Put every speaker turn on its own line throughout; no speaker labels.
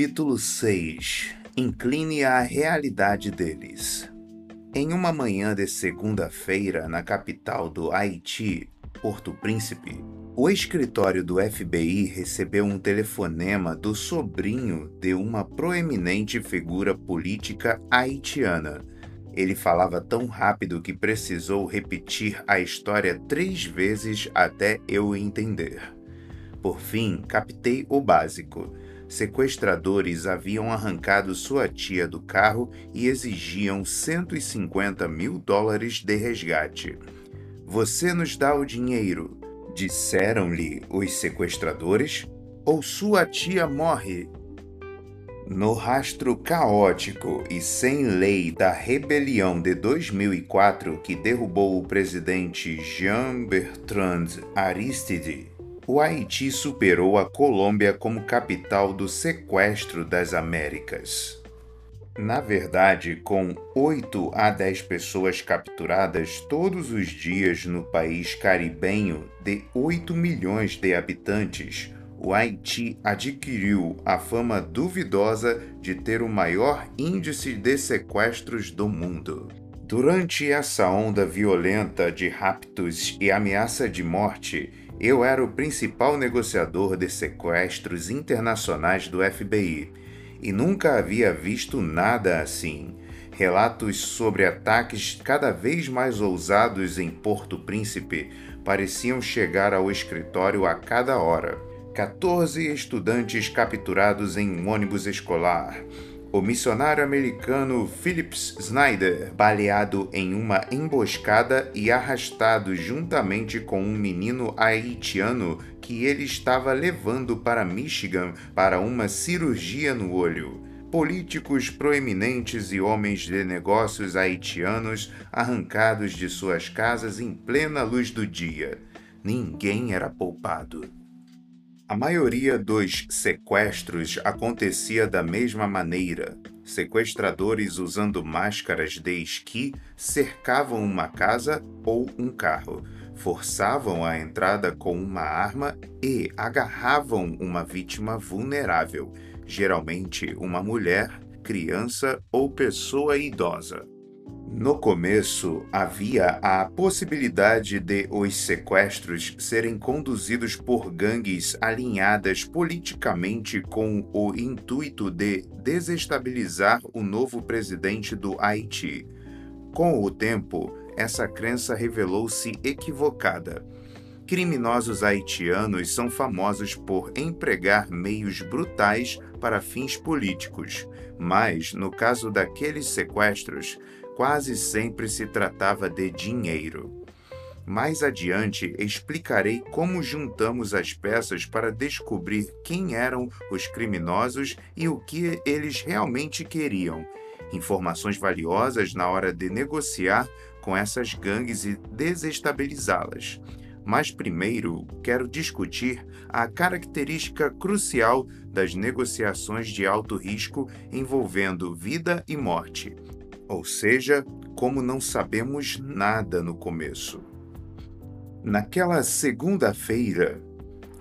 Capítulo 6 Incline à realidade deles. Em uma manhã de segunda-feira, na capital do Haiti, Porto Príncipe, o escritório do FBI recebeu um telefonema do sobrinho de uma proeminente figura política haitiana. Ele falava tão rápido que precisou repetir a história três vezes até eu entender. Por fim, captei o básico. Sequestradores haviam arrancado sua tia do carro e exigiam 150 mil dólares de resgate. Você nos dá o dinheiro, disseram-lhe os sequestradores, ou sua tia morre. No rastro caótico e sem lei da rebelião de 2004 que derrubou o presidente Jean-Bertrand Aristide, o Haiti superou a Colômbia como capital do sequestro das Américas. Na verdade, com 8 a 10 pessoas capturadas todos os dias no país caribenho de 8 milhões de habitantes, o Haiti adquiriu a fama duvidosa de ter o maior índice de sequestros do mundo. Durante essa onda violenta de raptos e ameaça de morte, eu era o principal negociador de sequestros internacionais do FBI e nunca havia visto nada assim. Relatos sobre ataques cada vez mais ousados em Porto Príncipe pareciam chegar ao escritório a cada hora. 14 estudantes capturados em um ônibus escolar, o missionário americano Phillips Snyder, baleado em uma emboscada e arrastado juntamente com um menino haitiano que ele estava levando para Michigan para uma cirurgia no olho. Políticos proeminentes e homens de negócios haitianos arrancados de suas casas em plena luz do dia. Ninguém era poupado. A maioria dos sequestros acontecia da mesma maneira. Sequestradores usando máscaras de esqui cercavam uma casa ou um carro, forçavam a entrada com uma arma e agarravam uma vítima vulnerável, geralmente uma mulher, criança ou pessoa idosa. No começo, havia a possibilidade de os sequestros serem conduzidos por gangues alinhadas politicamente com o intuito de desestabilizar o novo presidente do Haiti. Com o tempo, essa crença revelou-se equivocada. Criminosos haitianos são famosos por empregar meios brutais para fins políticos, mas, no caso daqueles sequestros, quase sempre se tratava de dinheiro. Mais adiante explicarei como juntamos as peças para descobrir quem eram os criminosos e o que eles realmente queriam. Informações valiosas na hora de negociar com essas gangues e desestabilizá-las. Mas primeiro quero discutir a característica crucial das negociações de alto risco envolvendo vida e morte ou seja, como não sabemos nada no começo. Naquela segunda-feira,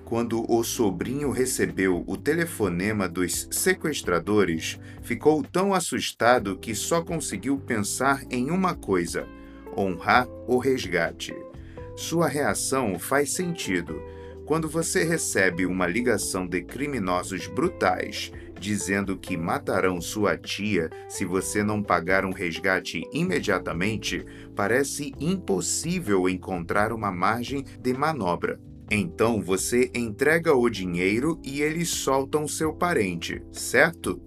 quando o sobrinho recebeu o telefonema dos sequestradores, ficou tão assustado que só conseguiu pensar em uma coisa: honrar o resgate. Sua reação faz sentido. Quando você recebe uma ligação de criminosos brutais dizendo que matarão sua tia se você não pagar um resgate imediatamente, parece impossível encontrar uma margem de manobra. Então você entrega o dinheiro e eles soltam seu parente, certo?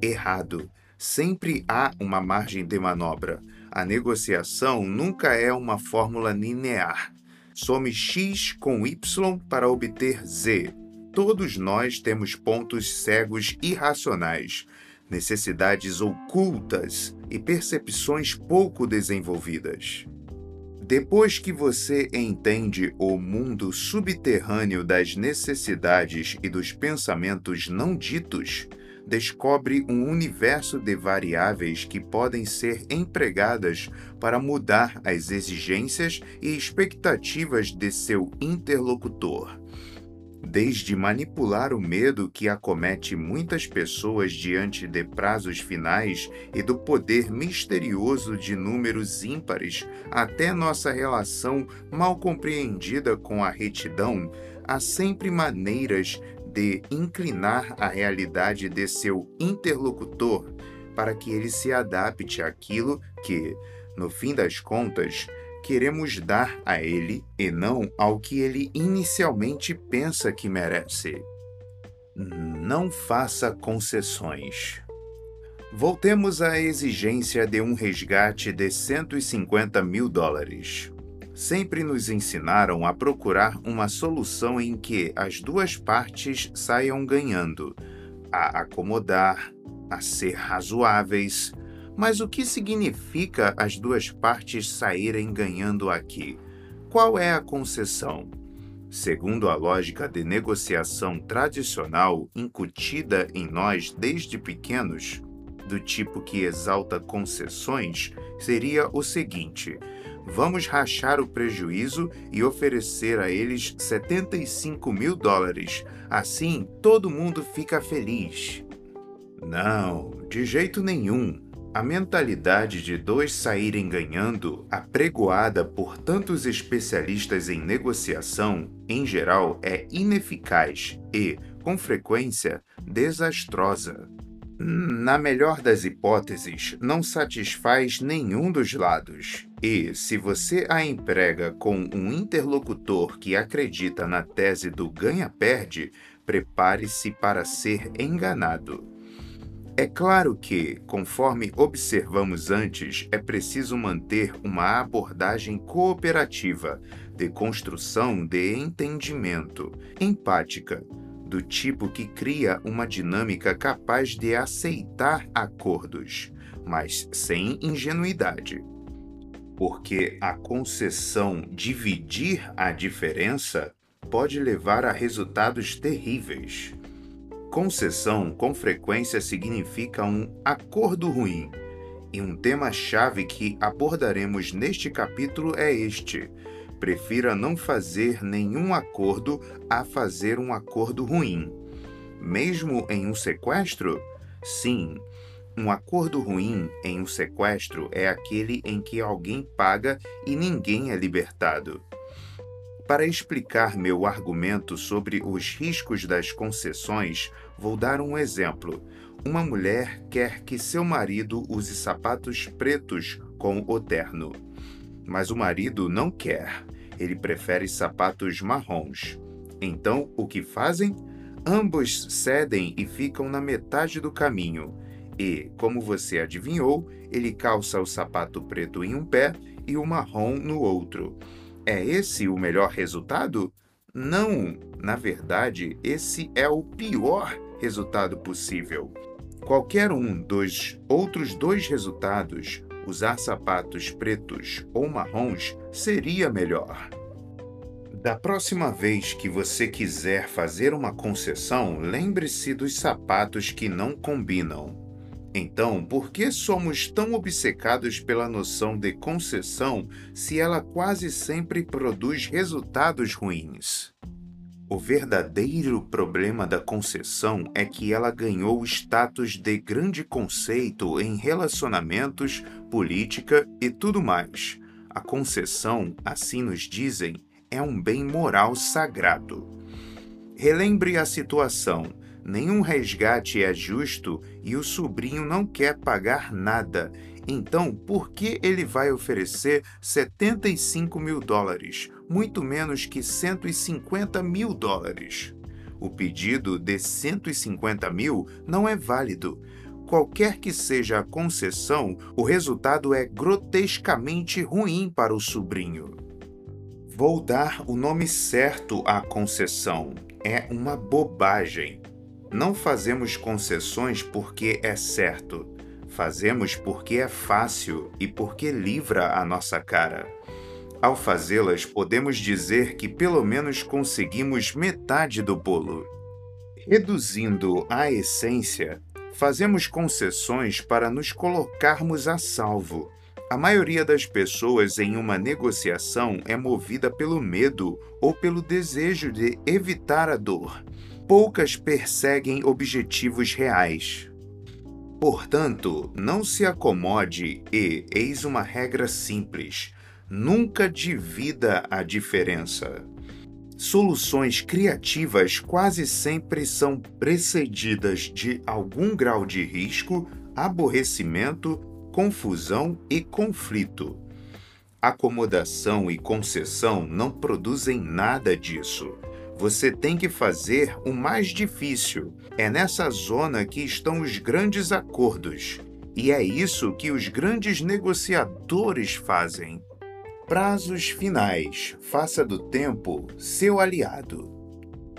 Errado. Sempre há uma margem de manobra. A negociação nunca é uma fórmula linear. Some x com y para obter z Todos nós temos pontos cegos irracionais, necessidades ocultas e percepções pouco desenvolvidas. Depois que você entende o mundo subterrâneo das necessidades e dos pensamentos não ditos, descobre um universo de variáveis que podem ser empregadas para mudar as exigências e expectativas de seu interlocutor. Desde manipular o medo que acomete muitas pessoas diante de prazos finais e do poder misterioso de números ímpares, até nossa relação mal compreendida com a retidão, há sempre maneiras de inclinar a realidade de seu interlocutor para que ele se adapte àquilo que, no fim das contas, queremos dar a ele e não ao que ele inicialmente pensa que merece. Não faça concessões. Voltemos à exigência de um resgate de 150 mil dólares. Sempre nos ensinaram a procurar uma solução em que as duas partes saiam ganhando, a acomodar, a ser razoáveis, mas o que significa as duas partes saírem ganhando aqui? Qual é a concessão? Segundo a lógica de negociação tradicional incutida em nós desde pequenos, do tipo que exalta concessões, seria o seguinte: vamos rachar o prejuízo e oferecer a eles 75 mil dólares. Assim, todo mundo fica feliz. Não, de jeito nenhum. A mentalidade de dois saírem ganhando, apregoada por tantos especialistas em negociação, em geral é ineficaz e, com frequência, desastrosa. Na melhor das hipóteses, não satisfaz nenhum dos lados. E, se você a emprega com um interlocutor que acredita na tese do ganha-perde, prepare-se para ser enganado. É claro que, conforme observamos antes, é preciso manter uma abordagem cooperativa, de construção de entendimento, empática, do tipo que cria uma dinâmica capaz de aceitar acordos, mas sem ingenuidade. Porque a concessão dividir a diferença pode levar a resultados terríveis Concessão com frequência significa um acordo ruim, e um tema-chave que abordaremos neste capítulo é este: prefira não fazer nenhum acordo a fazer um acordo ruim. Mesmo em um sequestro? Sim. Um acordo ruim em um sequestro é aquele em que alguém paga e ninguém é libertado. Para explicar meu argumento sobre os riscos das concessões, vou dar um exemplo. Uma mulher quer que seu marido use sapatos pretos com o terno. Mas o marido não quer. Ele prefere sapatos marrons. Então, o que fazem? Ambos cedem e ficam na metade do caminho. E, como você adivinhou, ele calça o sapato preto em um pé e o marrom no outro. É esse o melhor resultado? Não, na verdade, esse é o pior resultado possível. Qualquer um dos outros dois resultados, usar sapatos pretos ou marrons, seria melhor. Da próxima vez que você quiser fazer uma concessão, lembre-se dos sapatos que não combinam. Então, por que somos tão obcecados pela noção de concessão se ela quase sempre produz resultados ruins? O verdadeiro problema da concessão é que ela ganhou o status de grande conceito em relacionamentos, política e tudo mais. A concessão, assim nos dizem, é um bem moral sagrado. Relembre a situação nenhum resgate é justo e o sobrinho não quer pagar nada. Então, por que ele vai oferecer 75 mil dólares, muito menos que 150 mil dólares? O pedido de 150 mil não é válido. Qualquer que seja a concessão, o resultado é grotescamente ruim para o sobrinho. Vou dar o nome certo à concessão. É uma bobagem. Não fazemos concessões porque é certo. Fazemos porque é fácil e porque livra a nossa cara. Ao fazê-las, podemos dizer que pelo menos conseguimos metade do bolo. Reduzindo a essência, fazemos concessões para nos colocarmos a salvo. A maioria das pessoas em uma negociação é movida pelo medo ou pelo desejo de evitar a dor. Poucas perseguem objetivos reais. Portanto, não se acomode e eis uma regra simples: nunca divida a diferença. Soluções criativas quase sempre são precedidas de algum grau de risco, aborrecimento confusão e conflito. Acomodação e concessão não produzem nada disso. Você tem que fazer o mais difícil. É nessa zona que estão os grandes acordos. E é isso que os grandes negociadores fazem. Prazos finais. Faça do tempo seu aliado.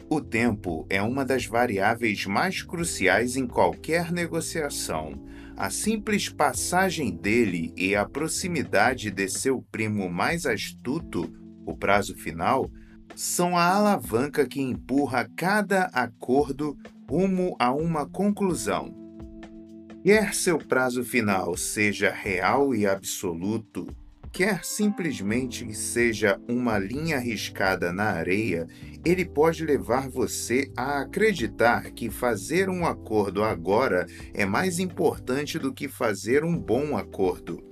O tempo é uma das variáveis mais cruciais em qualquer negociação. A simples passagem dele e a proximidade de seu primo mais astuto, o prazo final, são a alavanca que empurra cada acordo rumo a uma conclusão. Quer seu prazo final seja real e absoluto, quer simplesmente seja uma linha riscada na areia, ele pode levar você a acreditar que fazer um acordo agora é mais importante do que fazer um bom acordo.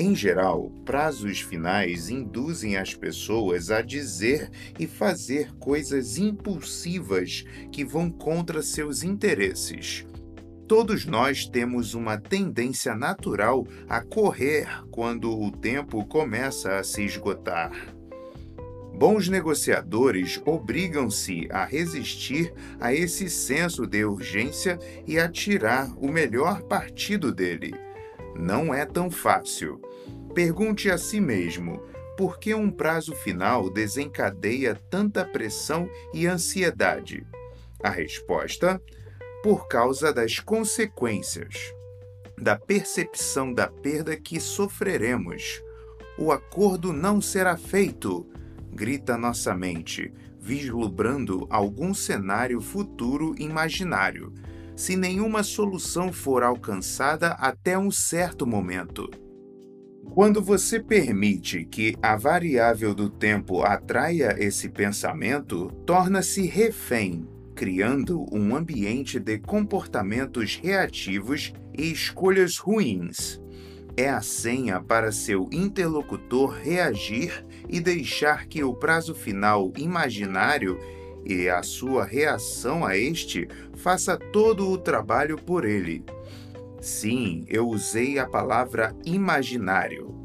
Em geral, prazos finais induzem as pessoas a dizer e fazer coisas impulsivas que vão contra seus interesses. Todos nós temos uma tendência natural a correr quando o tempo começa a se esgotar. Bons negociadores obrigam-se a resistir a esse senso de urgência e a tirar o melhor partido dele. Não é tão fácil. Pergunte a si mesmo: por que um prazo final desencadeia tanta pressão e ansiedade? A resposta por causa das consequências, da percepção da perda que sofreremos. O acordo não será feito, grita nossa mente, vislumbrando algum cenário futuro imaginário, se nenhuma solução for alcançada até um certo momento. Quando você permite que a variável do tempo atraia esse pensamento, torna-se refém criando um ambiente de comportamentos reativos e escolhas ruins. É a senha para seu interlocutor reagir e deixar que o prazo final imaginário e a sua reação a este faça todo o trabalho por ele. Sim, eu usei a palavra imaginário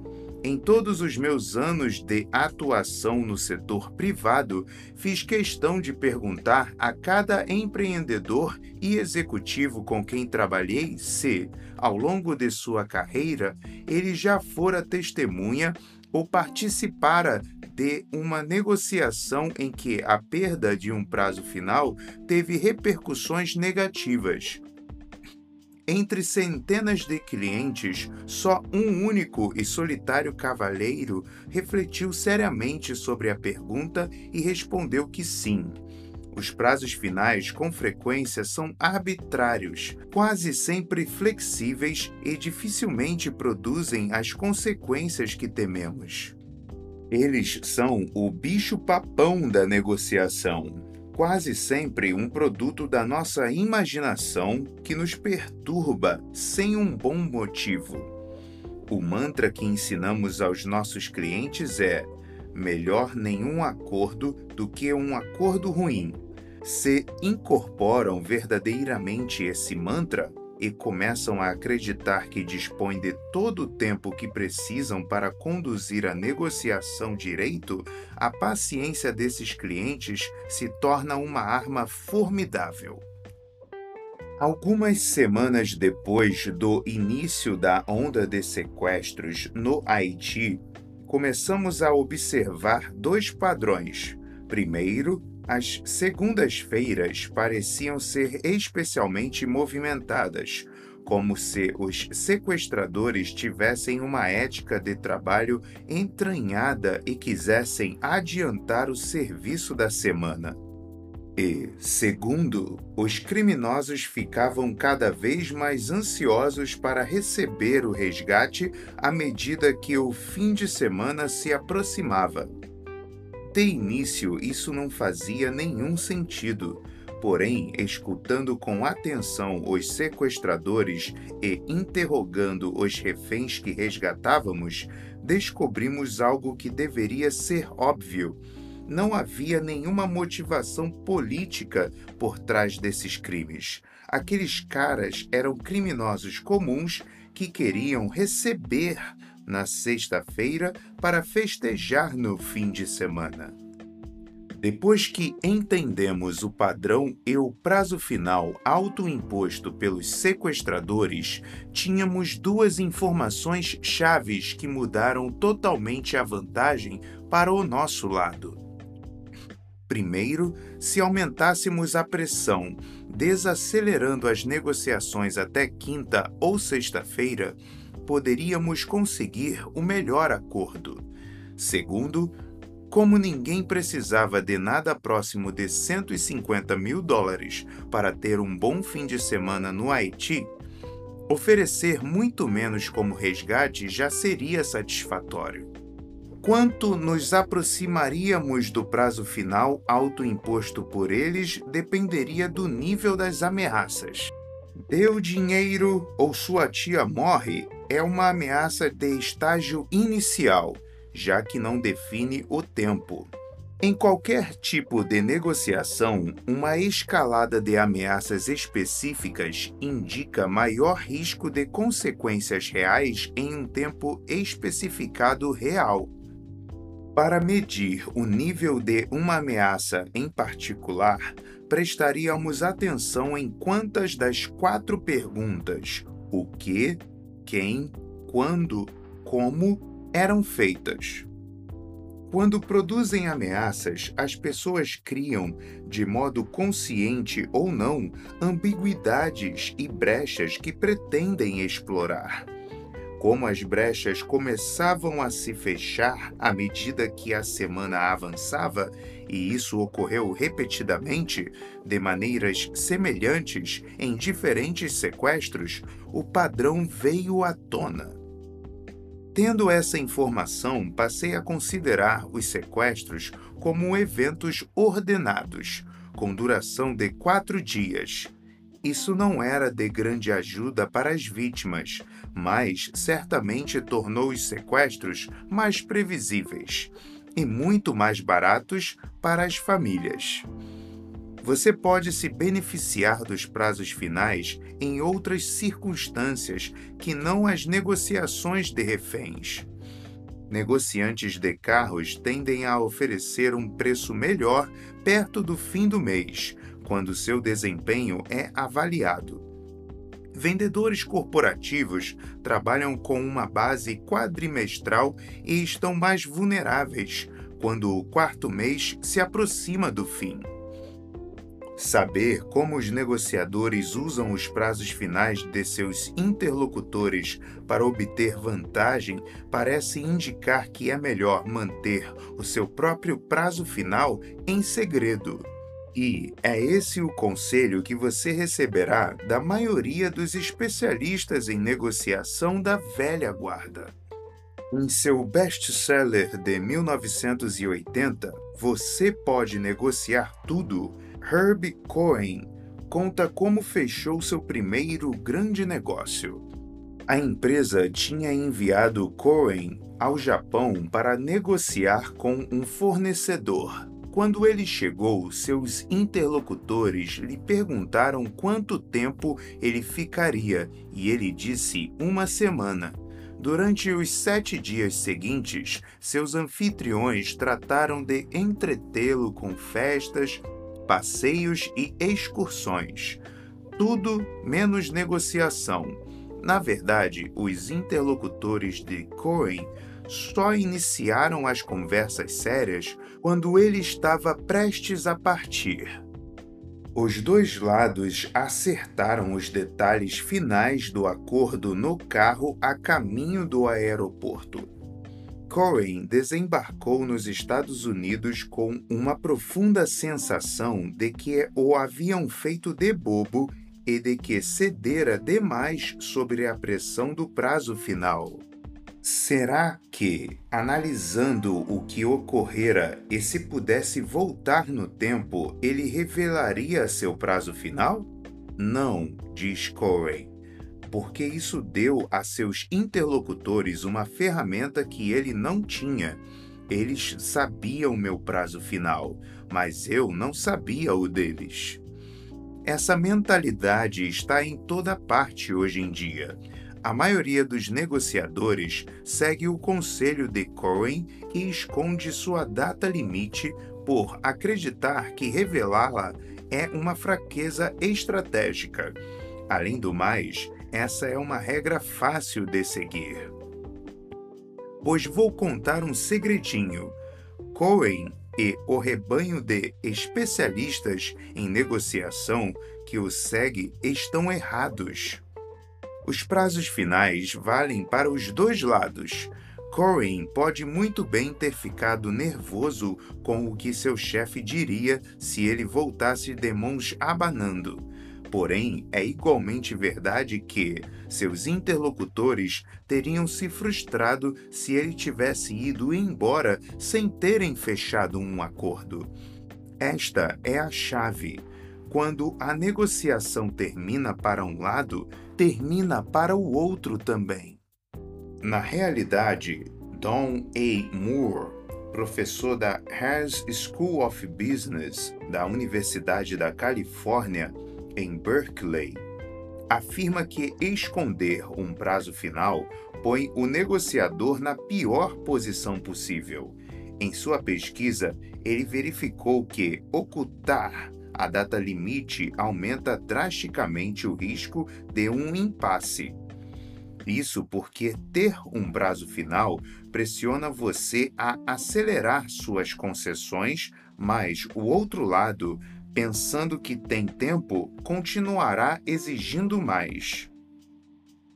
em todos os meus anos de atuação no setor privado, fiz questão de perguntar a cada empreendedor e executivo com quem trabalhei se, ao longo de sua carreira, ele já fora testemunha ou participara de uma negociação em que a perda de um prazo final teve repercussões negativas. Entre centenas de clientes, só um único e solitário cavalheiro refletiu seriamente sobre a pergunta e respondeu que sim. Os prazos finais, com frequência, são arbitrários, quase sempre flexíveis e dificilmente produzem as consequências que tememos. Eles são o bicho-papão da negociação quase sempre um produto da nossa imaginação que nos perturba sem um bom motivo. O mantra que ensinamos aos nossos clientes é: melhor nenhum acordo do que um acordo ruim. Se incorporam verdadeiramente esse mantra, e começam a acreditar que dispõem de todo o tempo que precisam para conduzir a negociação direito, a paciência desses clientes se torna uma arma formidável. Algumas semanas depois do início da onda de sequestros no Haiti, começamos a observar dois padrões. Primeiro, as segundas-feiras pareciam ser especialmente movimentadas, como se os sequestradores tivessem uma ética de trabalho entranhada e quisessem adiantar o serviço da semana. E, segundo, os criminosos ficavam cada vez mais ansiosos para receber o resgate à medida que o fim de semana se aproximava. De início, isso não fazia nenhum sentido. Porém, escutando com atenção os sequestradores e interrogando os reféns que resgatávamos, descobrimos algo que deveria ser óbvio não havia nenhuma motivação política por trás desses crimes. Aqueles caras eram criminosos comuns que queriam receber na sexta-feira para festejar no fim de semana. Depois que entendemos o padrão e o prazo final autoimposto pelos sequestradores, tínhamos duas informações chaves que mudaram totalmente a vantagem para o nosso lado. Primeiro, se aumentássemos a pressão, desacelerando as negociações até quinta ou sexta-feira, poderíamos conseguir o melhor acordo. Segundo, como ninguém precisava de nada próximo de 150 mil dólares para ter um bom fim de semana no Haiti, oferecer muito menos como resgate já seria satisfatório quanto nos aproximaríamos do prazo final autoimposto por eles dependeria do nível das ameaças. Deu dinheiro ou sua tia morre é uma ameaça de estágio inicial, já que não define o tempo. Em qualquer tipo de negociação, uma escalada de ameaças específicas indica maior risco de consequências reais em um tempo especificado real. Para medir o nível de uma ameaça em particular, prestaríamos atenção em quantas das quatro perguntas o que, quem, quando, como eram feitas. Quando produzem ameaças, as pessoas criam, de modo consciente ou não, ambiguidades e brechas que pretendem explorar como as brechas começavam a se fechar à medida que a semana avançava, e isso ocorreu repetidamente, de maneiras semelhantes em diferentes sequestros, o padrão veio à tona. Tendo essa informação, passei a considerar os sequestros como eventos ordenados, com duração de quatro dias, isso não era de grande ajuda para as vítimas, mas certamente tornou os sequestros mais previsíveis e muito mais baratos para as famílias. Você pode se beneficiar dos prazos finais em outras circunstâncias que não as negociações de reféns. Negociantes de carros tendem a oferecer um preço melhor perto do fim do mês, quando seu desempenho é avaliado. Vendedores corporativos trabalham com uma base quadrimestral e estão mais vulneráveis quando o quarto mês se aproxima do fim. Saber como os negociadores usam os prazos finais de seus interlocutores para obter vantagem parece indicar que é melhor manter o seu próprio prazo final em segredo. E é esse o conselho que você receberá da maioria dos especialistas em negociação da velha guarda. Em seu best-seller de 1980, Você Pode Negociar Tudo, Herb Cohen conta como fechou seu primeiro grande negócio. A empresa tinha enviado Cohen ao Japão para negociar com um fornecedor quando ele chegou, seus interlocutores lhe perguntaram quanto tempo ele ficaria e ele disse uma semana. Durante os sete dias seguintes, seus anfitriões trataram de entretê-lo com festas, passeios e excursões. Tudo menos negociação. Na verdade, os interlocutores de Cohen só iniciaram as conversas sérias quando ele estava prestes a partir. Os dois lados acertaram os detalhes finais do acordo no carro a caminho do aeroporto. Cohen desembarcou nos Estados Unidos com uma profunda sensação de que o haviam feito de bobo e de que cedera demais sobre a pressão do prazo final. Será que, analisando o que ocorrera e se pudesse voltar no tempo, ele revelaria seu prazo final? Não, diz Corey, porque isso deu a seus interlocutores uma ferramenta que ele não tinha. Eles sabiam meu prazo final, mas eu não sabia o deles. Essa mentalidade está em toda parte hoje em dia a maioria dos negociadores segue o conselho de Cohen e esconde sua data limite por acreditar que revelá-la é uma fraqueza estratégica. Além do mais, essa é uma regra fácil de seguir. Pois vou contar um segredinho. Cohen e o rebanho de especialistas em negociação que o segue estão errados. Os prazos finais valem para os dois lados. Corin pode muito bem ter ficado nervoso com o que seu chefe diria se ele voltasse de mãos abanando. Porém, é igualmente verdade que seus interlocutores teriam se frustrado se ele tivesse ido embora sem terem fechado um acordo. Esta é a chave. Quando a negociação termina para um lado, termina para o outro também. Na realidade, Don A. Moore, professor da Harris School of Business da Universidade da Califórnia, em Berkeley, afirma que esconder um prazo final põe o negociador na pior posição possível. Em sua pesquisa, ele verificou que ocultar a data limite aumenta drasticamente o risco de um impasse. Isso porque ter um prazo final pressiona você a acelerar suas concessões, mas o outro lado, pensando que tem tempo, continuará exigindo mais.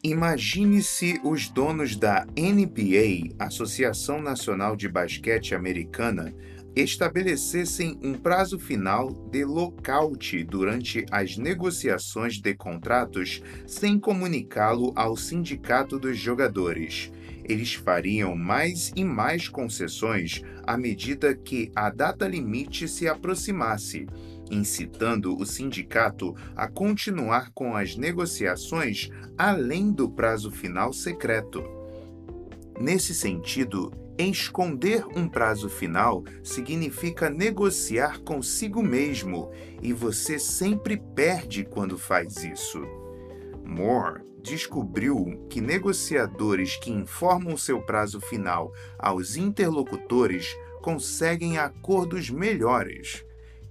Imagine se os donos da NBA, Associação Nacional de Basquete Americana, estabelecessem um prazo final de lockout durante as negociações de contratos sem comunicá-lo ao sindicato dos jogadores. Eles fariam mais e mais concessões à medida que a data limite se aproximasse, incitando o sindicato a continuar com as negociações além do prazo final secreto. Nesse sentido, Esconder um prazo final significa negociar consigo mesmo e você sempre perde quando faz isso. Moore descobriu que negociadores que informam seu prazo final aos interlocutores conseguem acordos melhores.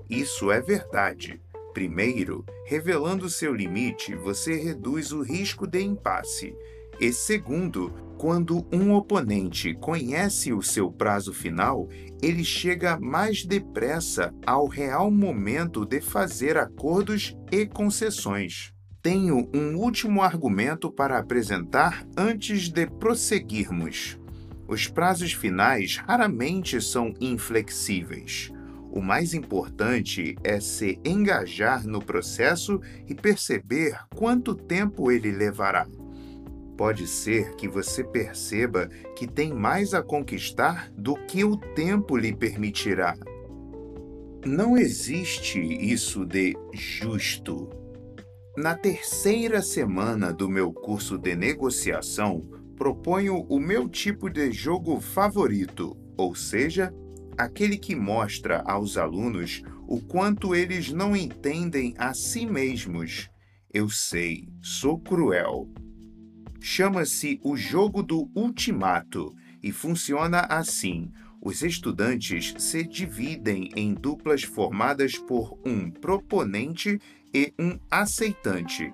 Isso é verdade. Primeiro, revelando seu limite, você reduz o risco de impasse. E segundo, quando um oponente conhece o seu prazo final, ele chega mais depressa ao real momento de fazer acordos e concessões. Tenho um último argumento para apresentar antes de prosseguirmos. Os prazos finais raramente são inflexíveis. O mais importante é se engajar no processo e perceber quanto tempo ele levará. Pode ser que você perceba que tem mais a conquistar do que o tempo lhe permitirá. Não existe isso de justo. Na terceira semana do meu curso de negociação, proponho o meu tipo de jogo favorito, ou seja, aquele que mostra aos alunos o quanto eles não entendem a si mesmos. Eu sei, sou cruel, Chama-se o jogo do ultimato e funciona assim: os estudantes se dividem em duplas formadas por um proponente e um aceitante.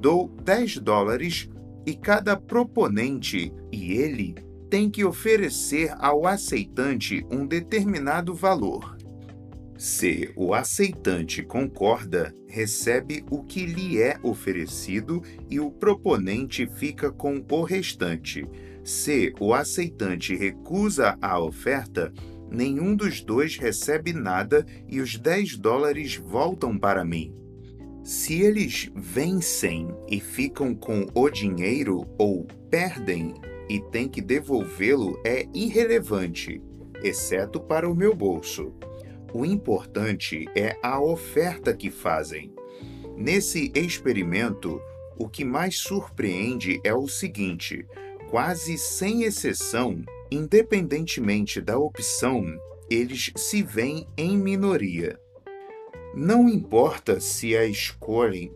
Dou 10 dólares e cada proponente e ele tem que oferecer ao aceitante um determinado valor. Se o aceitante concorda, recebe o que lhe é oferecido e o proponente fica com o restante. Se o aceitante recusa a oferta, nenhum dos dois recebe nada e os 10 dólares voltam para mim. Se eles vencem e ficam com o dinheiro ou perdem e têm que devolvê-lo, é irrelevante, exceto para o meu bolso. O importante é a oferta que fazem. Nesse experimento, o que mais surpreende é o seguinte: quase sem exceção, independentemente da opção, eles se veem em minoria. Não importa se a escolhem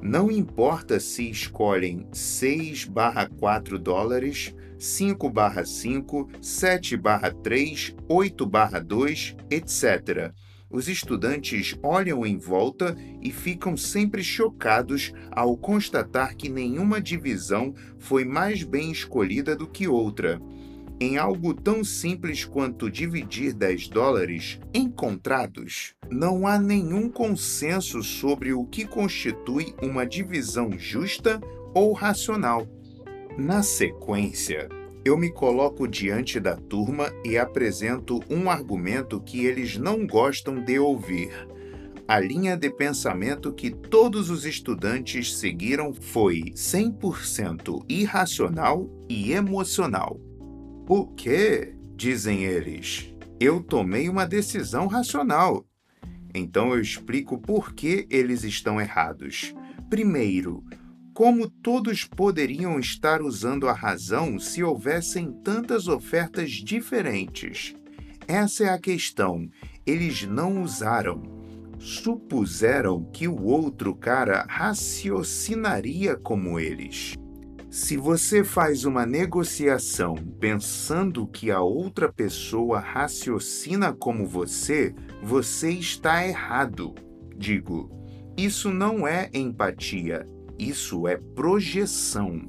não importa se escolhem 6 barra 4 dólares, 5 barra 5, 7 barra 3, 8 barra 2, etc. Os estudantes olham em volta e ficam sempre chocados ao constatar que nenhuma divisão foi mais bem escolhida do que outra. Em algo tão simples quanto dividir 10 dólares encontrados, não há nenhum consenso sobre o que constitui uma divisão justa ou racional. Na sequência, eu me coloco diante da turma e apresento um argumento que eles não gostam de ouvir. A linha de pensamento que todos os estudantes seguiram foi 100% irracional e emocional. O quê? dizem eles. Eu tomei uma decisão racional. Então eu explico por que eles estão errados. Primeiro, como todos poderiam estar usando a razão se houvessem tantas ofertas diferentes? Essa é a questão. Eles não usaram. Supuseram que o outro cara raciocinaria como eles. Se você faz uma negociação pensando que a outra pessoa raciocina como você, você está errado. Digo, isso não é empatia, isso é projeção.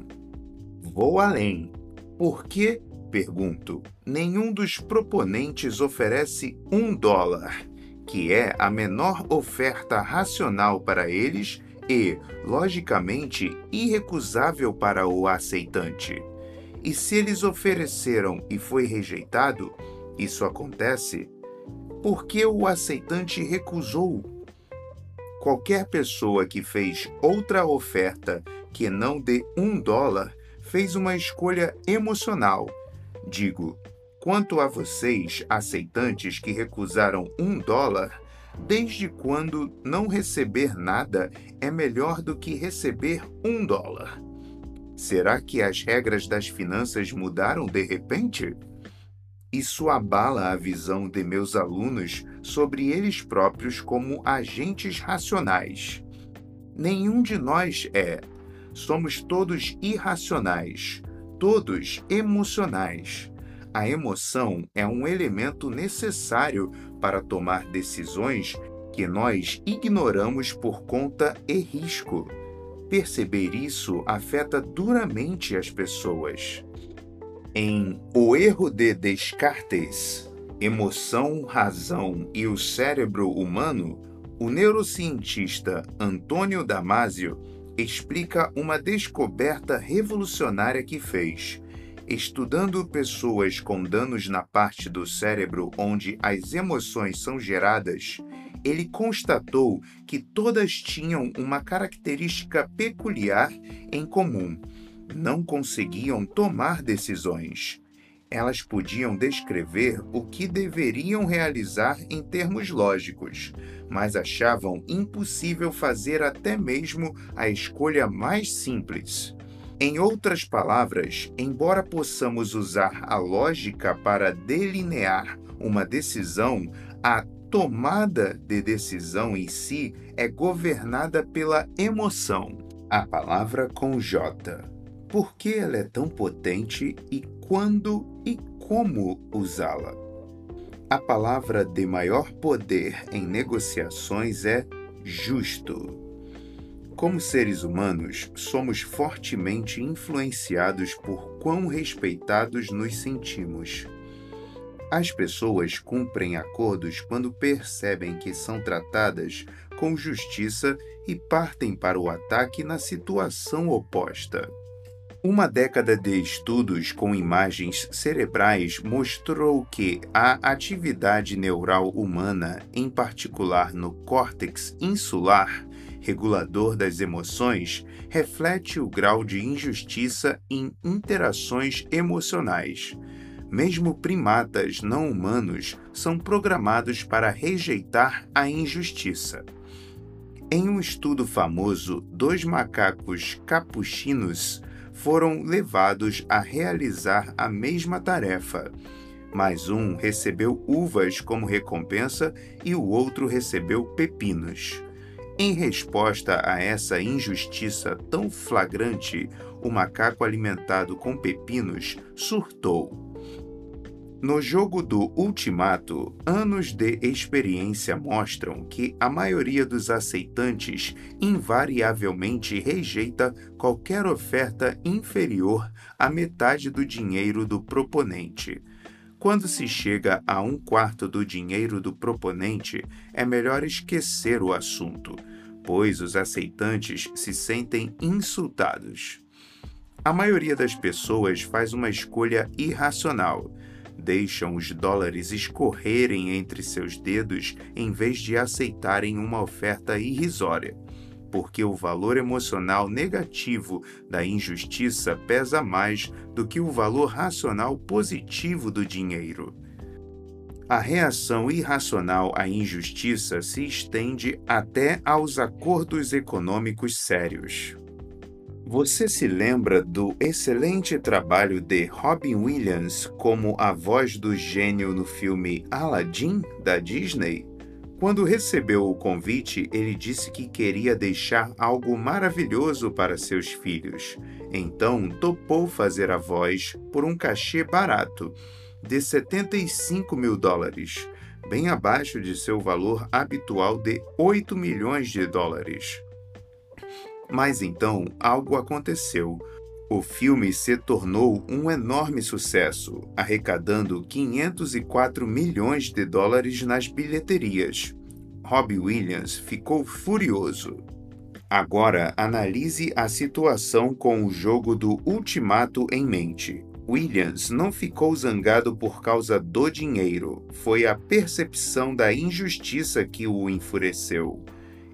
Vou além. Por que, pergunto, nenhum dos proponentes oferece um dólar, que é a menor oferta racional para eles e, logicamente, irrecusável para o aceitante? E se eles ofereceram e foi rejeitado, isso acontece porque o aceitante recusou qualquer pessoa que fez outra oferta que não dê um dólar fez uma escolha emocional. Digo, quanto a vocês, aceitantes que recusaram um dólar, desde quando não receber nada é melhor do que receber um dólar? Será que as regras das finanças mudaram de repente? Isso abala a visão de meus alunos sobre eles próprios como agentes racionais. Nenhum de nós é. Somos todos irracionais, todos emocionais. A emoção é um elemento necessário para tomar decisões que nós ignoramos por conta e risco. Perceber isso afeta duramente as pessoas. Em O Erro de Descartes, Emoção, Razão e o Cérebro Humano, o neurocientista Antônio Damasio explica uma descoberta revolucionária que fez. Estudando pessoas com danos na parte do cérebro onde as emoções são geradas, ele constatou que todas tinham uma característica peculiar em comum não conseguiam tomar decisões. Elas podiam descrever o que deveriam realizar em termos lógicos, mas achavam impossível fazer até mesmo a escolha mais simples. Em outras palavras, embora possamos usar a lógica para delinear uma decisão, a tomada de decisão em si é governada pela emoção. A palavra com J por que ela é tão potente e quando como usá-la. A palavra de maior poder em negociações é justo. Como seres humanos, somos fortemente influenciados por quão respeitados nos sentimos. As pessoas cumprem acordos quando percebem que são tratadas com justiça e partem para o ataque na situação oposta. Uma década de estudos com imagens cerebrais mostrou que a atividade neural humana, em particular no córtex insular, regulador das emoções, reflete o grau de injustiça em interações emocionais. Mesmo primatas não humanos são programados para rejeitar a injustiça. Em um estudo famoso, dois macacos capuchinos foram levados a realizar a mesma tarefa. Mas um recebeu uvas como recompensa e o outro recebeu pepinos. Em resposta a essa injustiça tão flagrante, o macaco alimentado com pepinos surtou. No jogo do Ultimato, anos de experiência mostram que a maioria dos aceitantes invariavelmente rejeita qualquer oferta inferior à metade do dinheiro do proponente. Quando se chega a um quarto do dinheiro do proponente, é melhor esquecer o assunto, pois os aceitantes se sentem insultados. A maioria das pessoas faz uma escolha irracional deixam os dólares escorrerem entre seus dedos em vez de aceitarem uma oferta irrisória, porque o valor emocional negativo da injustiça pesa mais do que o valor racional positivo do dinheiro. A reação irracional à injustiça se estende até aos acordos econômicos sérios. Você se lembra do excelente trabalho de Robin Williams como a voz do gênio no filme Aladdin da Disney? Quando recebeu o convite, ele disse que queria deixar algo maravilhoso para seus filhos. Então, topou fazer a voz por um cachê barato, de 75 mil dólares, bem abaixo de seu valor habitual de 8 milhões de dólares. Mas então algo aconteceu. O filme se tornou um enorme sucesso, arrecadando 504 milhões de dólares nas bilheterias. Robbie Williams ficou furioso. Agora analise a situação com o jogo do Ultimato em mente. Williams não ficou zangado por causa do dinheiro, foi a percepção da injustiça que o enfureceu.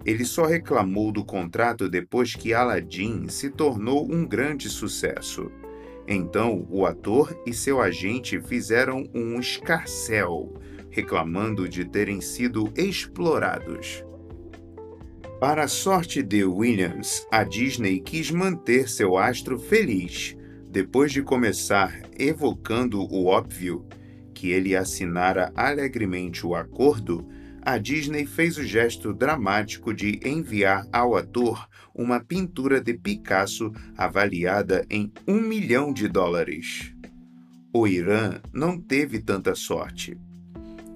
Ele só reclamou do contrato depois que Aladdin se tornou um grande sucesso. Então, o ator e seu agente fizeram um escarcel, reclamando de terem sido explorados. Para a sorte de Williams, a Disney quis manter seu astro feliz, depois de começar evocando o óbvio, que ele assinara alegremente o acordo, a Disney fez o gesto dramático de enviar ao ator uma pintura de Picasso avaliada em um milhão de dólares. O Irã não teve tanta sorte.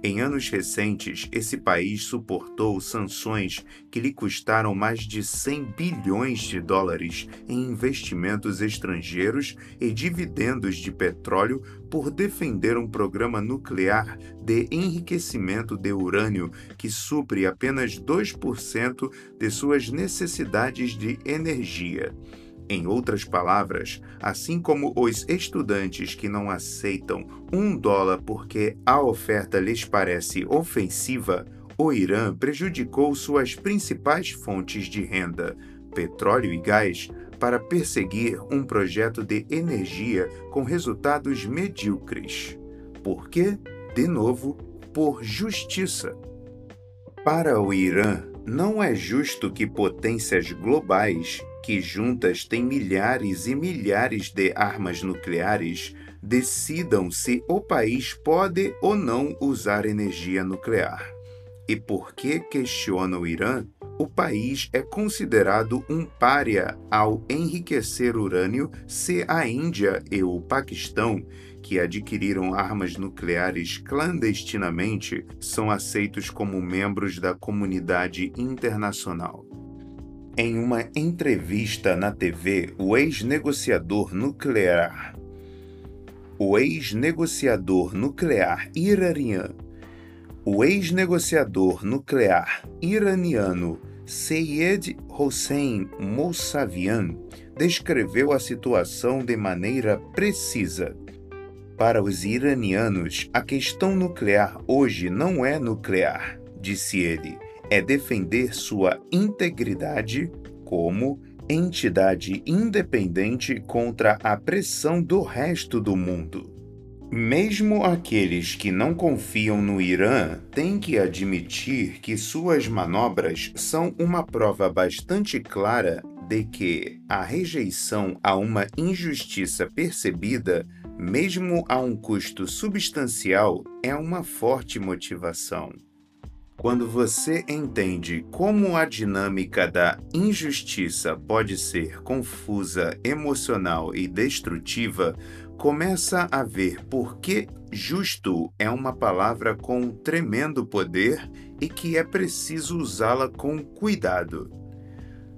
Em anos recentes, esse país suportou sanções que lhe custaram mais de 100 bilhões de dólares em investimentos estrangeiros e dividendos de petróleo por defender um programa nuclear de enriquecimento de urânio que supre apenas 2% de suas necessidades de energia. Em outras palavras, assim como os estudantes que não aceitam um dólar porque a oferta lhes parece ofensiva, o Irã prejudicou suas principais fontes de renda, petróleo e gás, para perseguir um projeto de energia com resultados medíocres. Por quê? De novo, por justiça. Para o Irã, não é justo que potências globais que juntas têm milhares e milhares de armas nucleares, decidam se o país pode ou não usar energia nuclear. E por que questiona o Irã? O país é considerado um pária ao enriquecer urânio se a Índia e o Paquistão, que adquiriram armas nucleares clandestinamente, são aceitos como membros da comunidade internacional. Em uma entrevista na TV, o ex-negociador nuclear, o ex-negociador nuclear iraniano, o ex-negociador nuclear iraniano Seyed Hossein Mousavian descreveu a situação de maneira precisa. Para os iranianos, a questão nuclear hoje não é nuclear, disse ele, é defender sua integridade como entidade independente contra a pressão do resto do mundo. Mesmo aqueles que não confiam no Irã têm que admitir que suas manobras são uma prova bastante clara de que a rejeição a uma injustiça percebida, mesmo a um custo substancial, é uma forte motivação. Quando você entende como a dinâmica da injustiça pode ser confusa, emocional e destrutiva, começa a ver por que justo é uma palavra com tremendo poder e que é preciso usá-la com cuidado.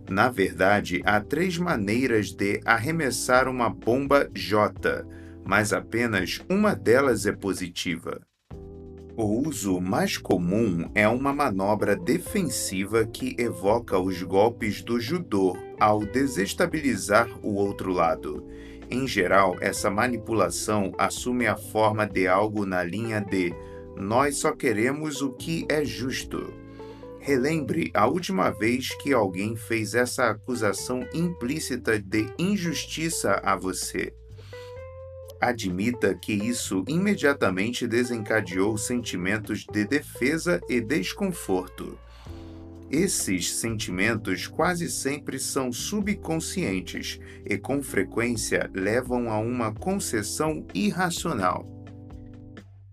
Na verdade, há três maneiras de arremessar uma bomba J, mas apenas uma delas é positiva. O uso mais comum é uma manobra defensiva que evoca os golpes do judô ao desestabilizar o outro lado. Em geral, essa manipulação assume a forma de algo na linha de nós só queremos o que é justo. Relembre a última vez que alguém fez essa acusação implícita de injustiça a você. Admita que isso imediatamente desencadeou sentimentos de defesa e desconforto. Esses sentimentos quase sempre são subconscientes e, com frequência, levam a uma concessão irracional.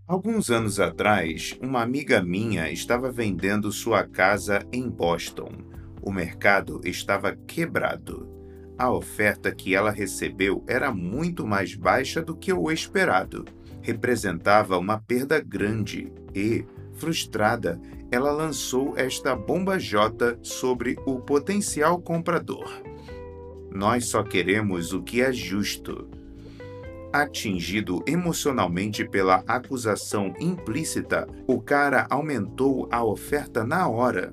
Alguns anos atrás, uma amiga minha estava vendendo sua casa em Boston. O mercado estava quebrado. A oferta que ela recebeu era muito mais baixa do que o esperado. Representava uma perda grande e, frustrada, ela lançou esta bomba J sobre o potencial comprador. Nós só queremos o que é justo. Atingido emocionalmente pela acusação implícita, o cara aumentou a oferta na hora.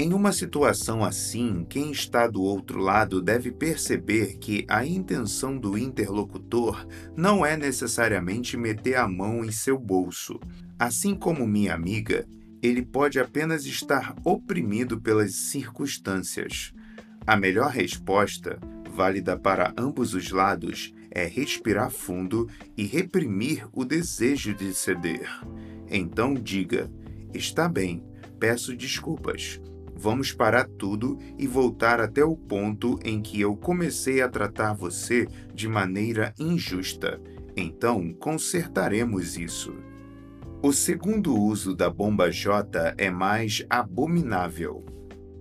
Em uma situação assim, quem está do outro lado deve perceber que a intenção do interlocutor não é necessariamente meter a mão em seu bolso. Assim como minha amiga, ele pode apenas estar oprimido pelas circunstâncias. A melhor resposta, válida para ambos os lados, é respirar fundo e reprimir o desejo de ceder. Então diga: Está bem, peço desculpas Vamos parar tudo e voltar até o ponto em que eu comecei a tratar você de maneira injusta. Então, consertaremos isso. O segundo uso da bomba J é mais abominável.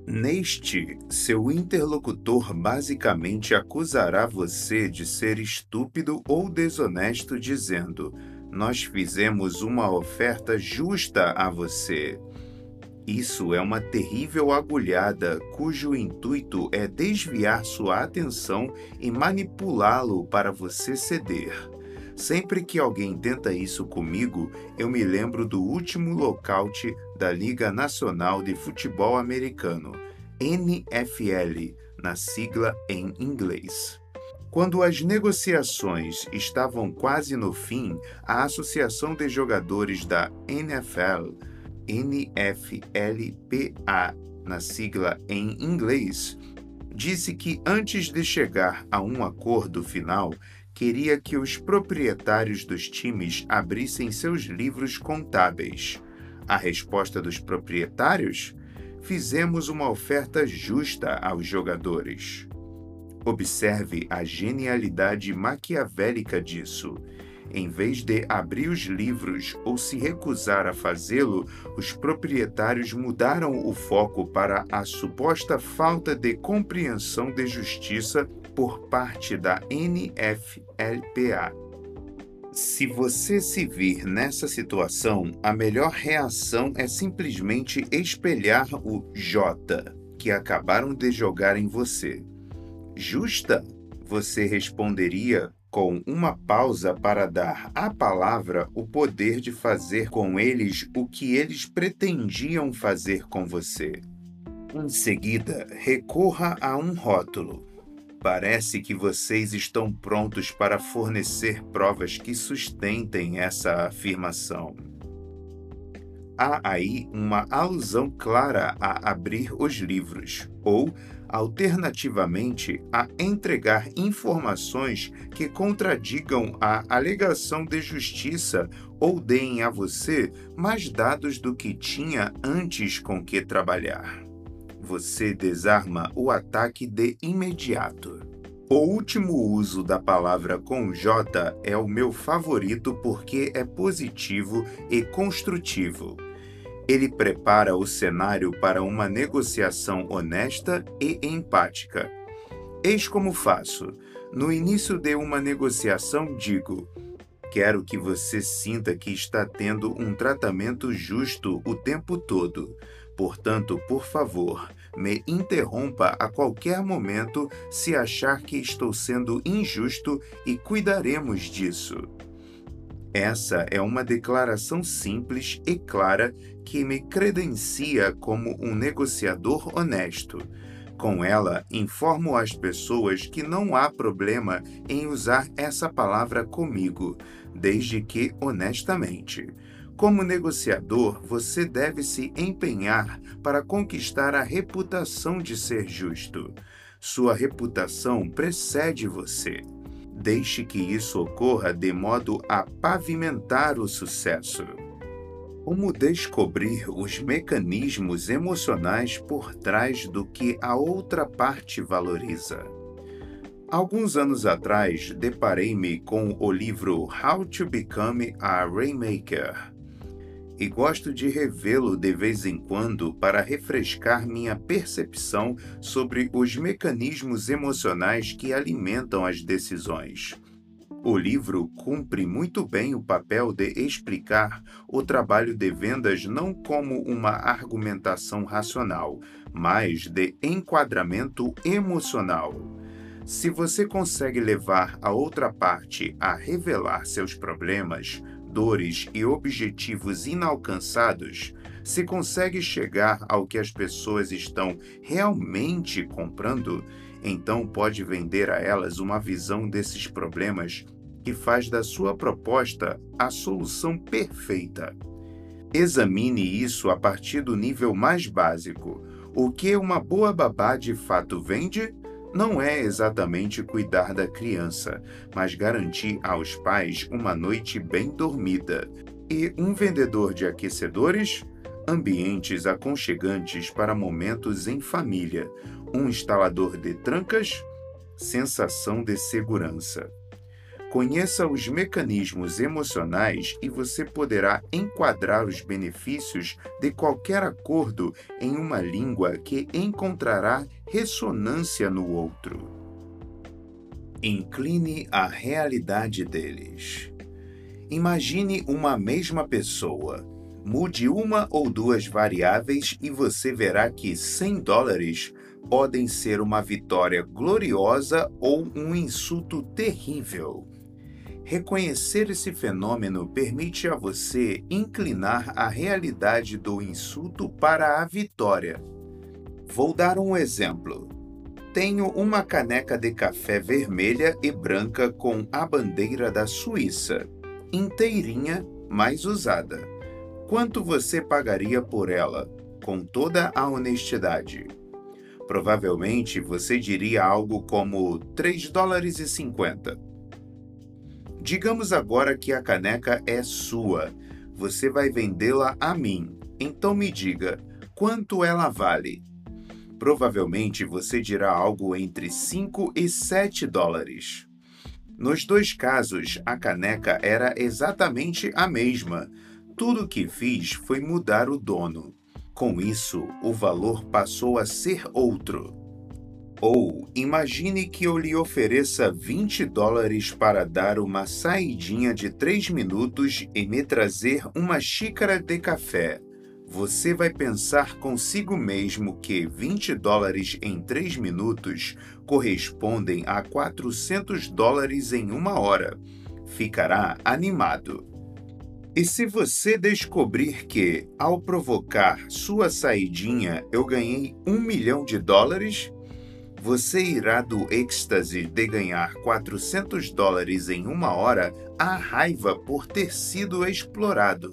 Neste, seu interlocutor basicamente acusará você de ser estúpido ou desonesto, dizendo: Nós fizemos uma oferta justa a você. Isso é uma terrível agulhada cujo intuito é desviar sua atenção e manipulá-lo para você ceder. Sempre que alguém tenta isso comigo, eu me lembro do último lockout da Liga Nacional de Futebol Americano, NFL, na sigla em inglês. Quando as negociações estavam quase no fim, a Associação de Jogadores da NFL NFLPA, na sigla em inglês, disse que antes de chegar a um acordo final, queria que os proprietários dos times abrissem seus livros contábeis. A resposta dos proprietários? Fizemos uma oferta justa aos jogadores. Observe a genialidade maquiavélica disso. Em vez de abrir os livros ou se recusar a fazê-lo, os proprietários mudaram o foco para a suposta falta de compreensão de justiça por parte da NFLPA. Se você se vir nessa situação, a melhor reação é simplesmente espelhar o J que acabaram de jogar em você. Justa? Você responderia com uma pausa para dar à palavra o poder de fazer com eles o que eles pretendiam fazer com você. Em seguida, recorra a um rótulo. Parece que vocês estão prontos para fornecer provas que sustentem essa afirmação. Há aí uma alusão clara a abrir os livros, ou, alternativamente, a entregar informações que contradigam a alegação de justiça ou deem a você mais dados do que tinha antes com que trabalhar. Você desarma o ataque de imediato. O último uso da palavra com J é o meu favorito porque é positivo e construtivo ele prepara o cenário para uma negociação honesta e empática. Eis como faço. No início de uma negociação, digo: Quero que você sinta que está tendo um tratamento justo o tempo todo. Portanto, por favor, me interrompa a qualquer momento se achar que estou sendo injusto e cuidaremos disso. Essa é uma declaração simples e clara que me credencia como um negociador honesto. Com ela, informo as pessoas que não há problema em usar essa palavra comigo, desde que honestamente. Como negociador, você deve se empenhar para conquistar a reputação de ser justo. Sua reputação precede você. Deixe que isso ocorra de modo a pavimentar o sucesso. Como descobrir os mecanismos emocionais por trás do que a outra parte valoriza? Alguns anos atrás, deparei-me com o livro How to Become a Rainmaker e gosto de revê-lo de vez em quando para refrescar minha percepção sobre os mecanismos emocionais que alimentam as decisões. O livro cumpre muito bem o papel de explicar o trabalho de vendas não como uma argumentação racional, mas de enquadramento emocional. Se você consegue levar a outra parte a revelar seus problemas, dores e objetivos inalcançados, se consegue chegar ao que as pessoas estão realmente comprando, então pode vender a elas uma visão desses problemas que faz da sua proposta a solução perfeita. Examine isso a partir do nível mais básico. O que uma boa babá de fato vende não é exatamente cuidar da criança, mas garantir aos pais uma noite bem dormida. E um vendedor de aquecedores? Ambientes aconchegantes para momentos em família. Um instalador de trancas? Sensação de segurança. Conheça os mecanismos emocionais e você poderá enquadrar os benefícios de qualquer acordo em uma língua que encontrará ressonância no outro. Incline a realidade deles. Imagine uma mesma pessoa. Mude uma ou duas variáveis e você verá que 100 dólares podem ser uma vitória gloriosa ou um insulto terrível. Reconhecer esse fenômeno permite a você inclinar a realidade do insulto para a vitória. Vou dar um exemplo. Tenho uma caneca de café vermelha e branca com a bandeira da Suíça, inteirinha, mas usada. Quanto você pagaria por ela, com toda a honestidade? Provavelmente você diria algo como 3 dólares e 50. Digamos agora que a caneca é sua. Você vai vendê-la a mim. Então me diga, quanto ela vale? Provavelmente você dirá algo entre 5 e 7 dólares. Nos dois casos, a caneca era exatamente a mesma. Tudo o que fiz foi mudar o dono. Com isso, o valor passou a ser outro. Ou imagine que eu lhe ofereça 20 dólares para dar uma saidinha de 3 minutos e me trazer uma xícara de café. Você vai pensar consigo mesmo que 20 dólares em 3 minutos correspondem a 400 dólares em uma hora. Ficará animado. E se você descobrir que, ao provocar sua saidinha, eu ganhei um milhão de dólares, você irá do êxtase de ganhar 400 dólares em uma hora à raiva por ter sido explorado.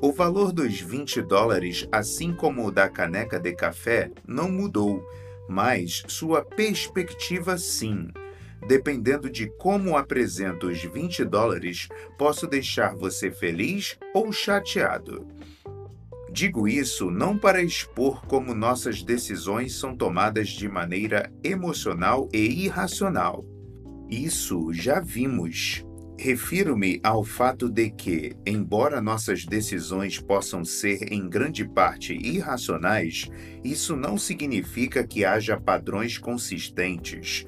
O valor dos 20 dólares, assim como o da caneca de café, não mudou, mas sua perspectiva sim. Dependendo de como apresento os 20 dólares, posso deixar você feliz ou chateado. Digo isso não para expor como nossas decisões são tomadas de maneira emocional e irracional. Isso já vimos. Refiro-me ao fato de que, embora nossas decisões possam ser em grande parte irracionais, isso não significa que haja padrões consistentes,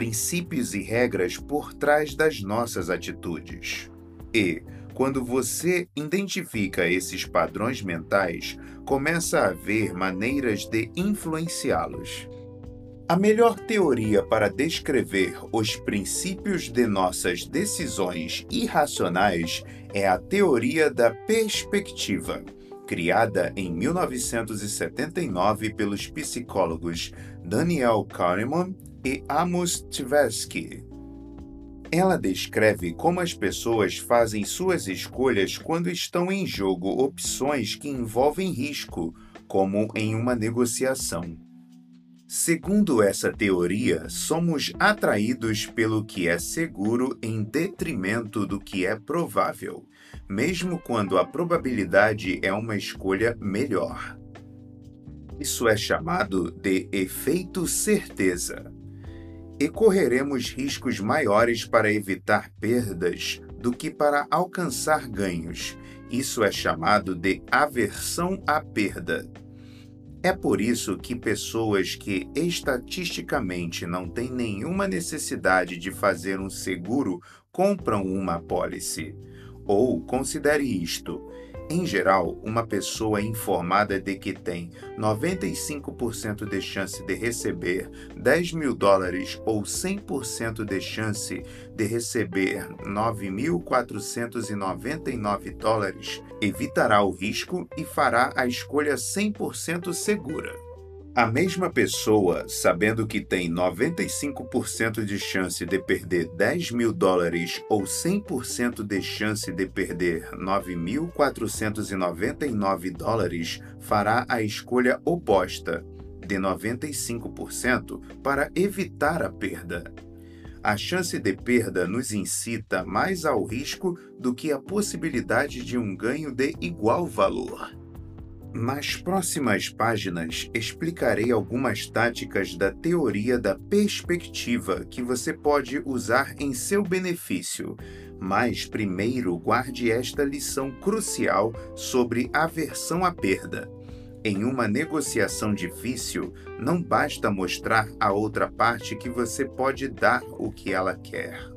princípios e regras por trás das nossas atitudes. E, quando você identifica esses padrões mentais, começa a ver maneiras de influenciá-los. A melhor teoria para descrever os princípios de nossas decisões irracionais é a teoria da perspectiva, criada em 1979 pelos psicólogos Daniel Kahneman e Amos Tversky. Ela descreve como as pessoas fazem suas escolhas quando estão em jogo opções que envolvem risco, como em uma negociação. Segundo essa teoria, somos atraídos pelo que é seguro em detrimento do que é provável, mesmo quando a probabilidade é uma escolha melhor. Isso é chamado de efeito certeza e correremos riscos maiores para evitar perdas do que para alcançar ganhos. Isso é chamado de aversão à perda. É por isso que pessoas que estatisticamente não têm nenhuma necessidade de fazer um seguro compram uma apólice. Ou considere isto: em geral, uma pessoa informada de que tem 95% de chance de receber 10 mil dólares ou 100% de chance de receber 9.499 dólares evitará o risco e fará a escolha 100% segura. A mesma pessoa, sabendo que tem 95% de chance de perder 10 mil dólares ou 100% de chance de perder 9.499 dólares, fará a escolha oposta, de 95%, para evitar a perda. A chance de perda nos incita mais ao risco do que a possibilidade de um ganho de igual valor. Nas próximas páginas explicarei algumas táticas da teoria da perspectiva que você pode usar em seu benefício, mas primeiro guarde esta lição crucial sobre aversão à perda. Em uma negociação difícil, não basta mostrar à outra parte que você pode dar o que ela quer.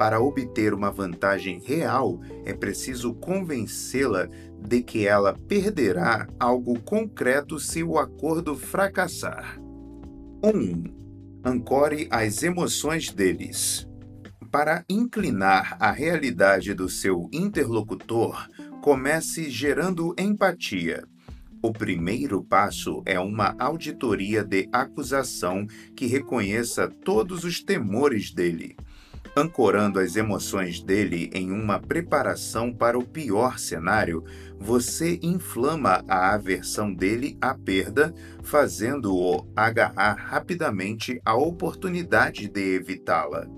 Para obter uma vantagem real, é preciso convencê-la de que ela perderá algo concreto se o acordo fracassar. 1. Um, ancore as emoções deles. Para inclinar a realidade do seu interlocutor, comece gerando empatia. O primeiro passo é uma auditoria de acusação que reconheça todos os temores dele ancorando as emoções dele em uma preparação para o pior cenário, você inflama a aversão dele à perda, fazendo-o agarrar rapidamente a oportunidade de evitá-la.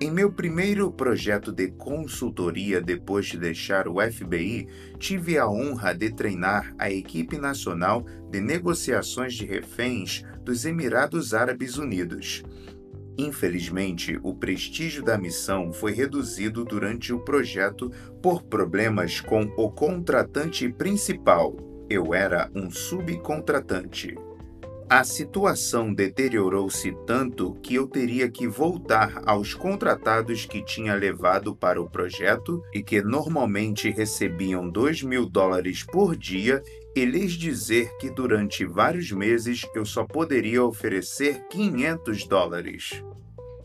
Em meu primeiro projeto de consultoria depois de deixar o FBI, tive a honra de treinar a equipe nacional de negociações de reféns dos Emirados Árabes Unidos. Infelizmente, o prestígio da missão foi reduzido durante o projeto por problemas com o contratante principal. Eu era um subcontratante. A situação deteriorou-se tanto que eu teria que voltar aos contratados que tinha levado para o projeto e que normalmente recebiam 2 mil dólares por dia e lhes dizer que durante vários meses eu só poderia oferecer 500 dólares.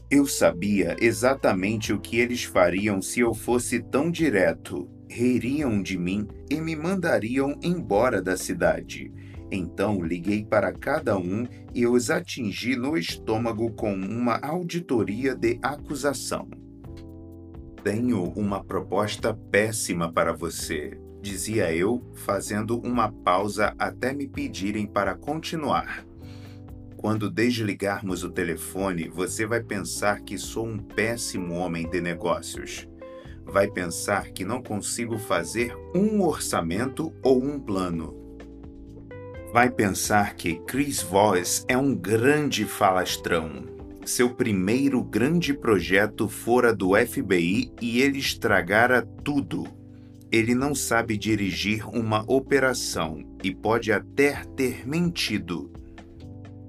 Eu sabia exatamente o que eles fariam se eu fosse tão direto. Ririam de mim e me mandariam embora da cidade. Então liguei para cada um e os atingi no estômago com uma auditoria de acusação. Tenho uma proposta péssima para você, dizia eu, fazendo uma pausa até me pedirem para continuar. Quando desligarmos o telefone, você vai pensar que sou um péssimo homem de negócios. Vai pensar que não consigo fazer um orçamento ou um plano. Vai pensar que Chris Voss é um grande falastrão. Seu primeiro grande projeto fora do FBI e ele estragara tudo. Ele não sabe dirigir uma operação e pode até ter mentido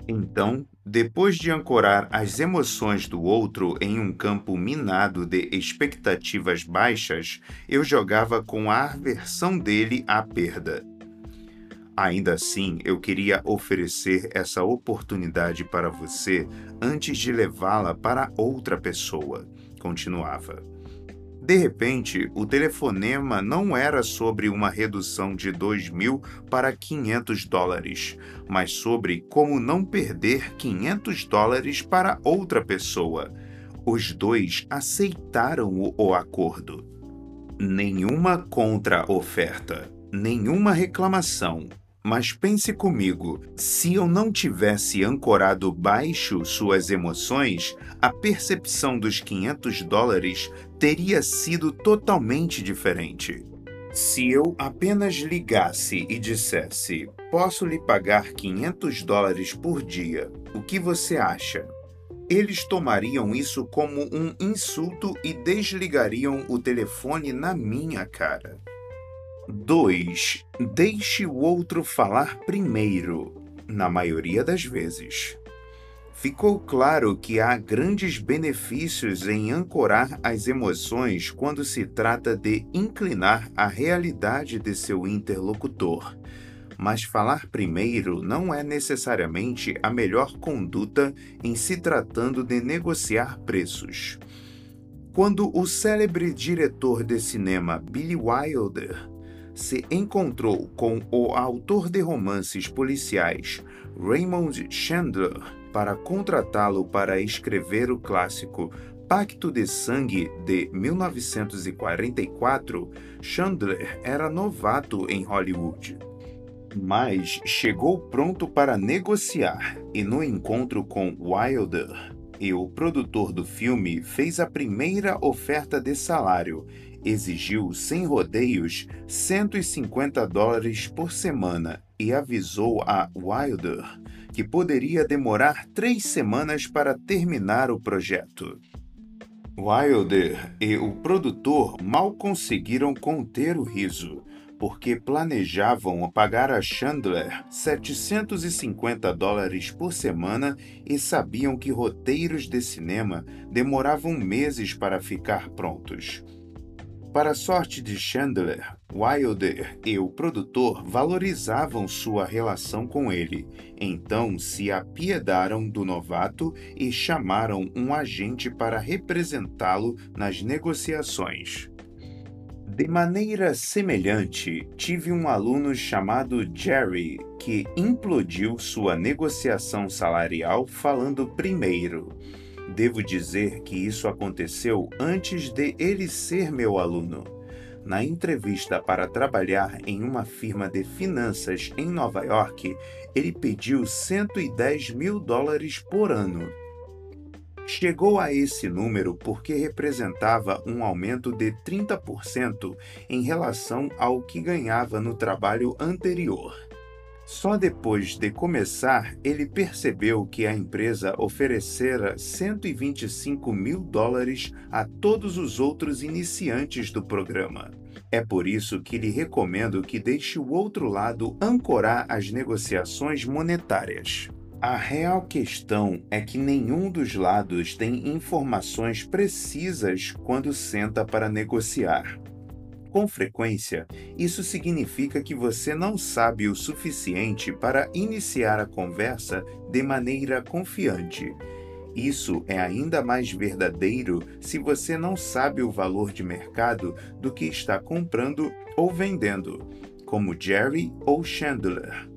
então, depois de ancorar as emoções do outro em um campo minado de expectativas baixas, eu jogava com a aversão dele à perda. Ainda assim, eu queria oferecer essa oportunidade para você antes de levá-la para outra pessoa, continuava. De repente, o telefonema não era sobre uma redução de 2 mil para 500 dólares, mas sobre como não perder 500 dólares para outra pessoa. Os dois aceitaram o, o acordo. Nenhuma contra-oferta, nenhuma reclamação, mas pense comigo: se eu não tivesse ancorado baixo suas emoções, a percepção dos 500 dólares teria sido totalmente diferente. Se eu apenas ligasse e dissesse: Posso lhe pagar 500 dólares por dia, o que você acha? Eles tomariam isso como um insulto e desligariam o telefone na minha cara. 2. Deixe o outro falar primeiro, na maioria das vezes. Ficou claro que há grandes benefícios em ancorar as emoções quando se trata de inclinar a realidade de seu interlocutor. Mas falar primeiro não é necessariamente a melhor conduta em se tratando de negociar preços. Quando o célebre diretor de cinema Billy Wilder se encontrou com o autor de romances policiais Raymond Chandler para contratá-lo para escrever o clássico Pacto de Sangue de 1944, Chandler era novato em Hollywood. Mas chegou pronto para negociar e no encontro com Wilder e o produtor do filme fez a primeira oferta de salário exigiu sem rodeios 150 dólares por semana e avisou a Wilder que poderia demorar três semanas para terminar o projeto. Wilder e o produtor mal conseguiram conter o riso, porque planejavam pagar a Chandler 750 dólares por semana e sabiam que roteiros de cinema demoravam meses para ficar prontos. Para a sorte de Chandler, Wilder e o produtor valorizavam sua relação com ele, então se apiedaram do novato e chamaram um agente para representá-lo nas negociações. De maneira semelhante, tive um aluno chamado Jerry que implodiu sua negociação salarial falando primeiro. Devo dizer que isso aconteceu antes de ele ser meu aluno. Na entrevista para trabalhar em uma firma de finanças em Nova York, ele pediu 110 mil dólares por ano. Chegou a esse número porque representava um aumento de 30% em relação ao que ganhava no trabalho anterior. Só depois de começar, ele percebeu que a empresa oferecera 125 mil dólares a todos os outros iniciantes do programa. É por isso que lhe recomendo que deixe o outro lado ancorar as negociações monetárias. A real questão é que nenhum dos lados tem informações precisas quando senta para negociar. Com frequência, isso significa que você não sabe o suficiente para iniciar a conversa de maneira confiante. Isso é ainda mais verdadeiro se você não sabe o valor de mercado do que está comprando ou vendendo, como Jerry ou Chandler.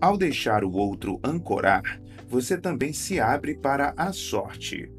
Ao deixar o outro ancorar, você também se abre para a sorte.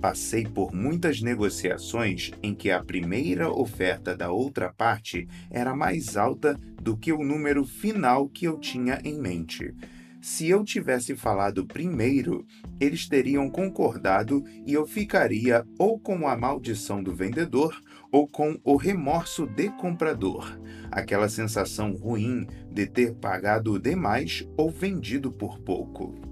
Passei por muitas negociações em que a primeira oferta da outra parte era mais alta do que o número final que eu tinha em mente. Se eu tivesse falado primeiro, eles teriam concordado e eu ficaria ou com a maldição do vendedor ou com o remorso de comprador, aquela sensação ruim de ter pagado demais ou vendido por pouco.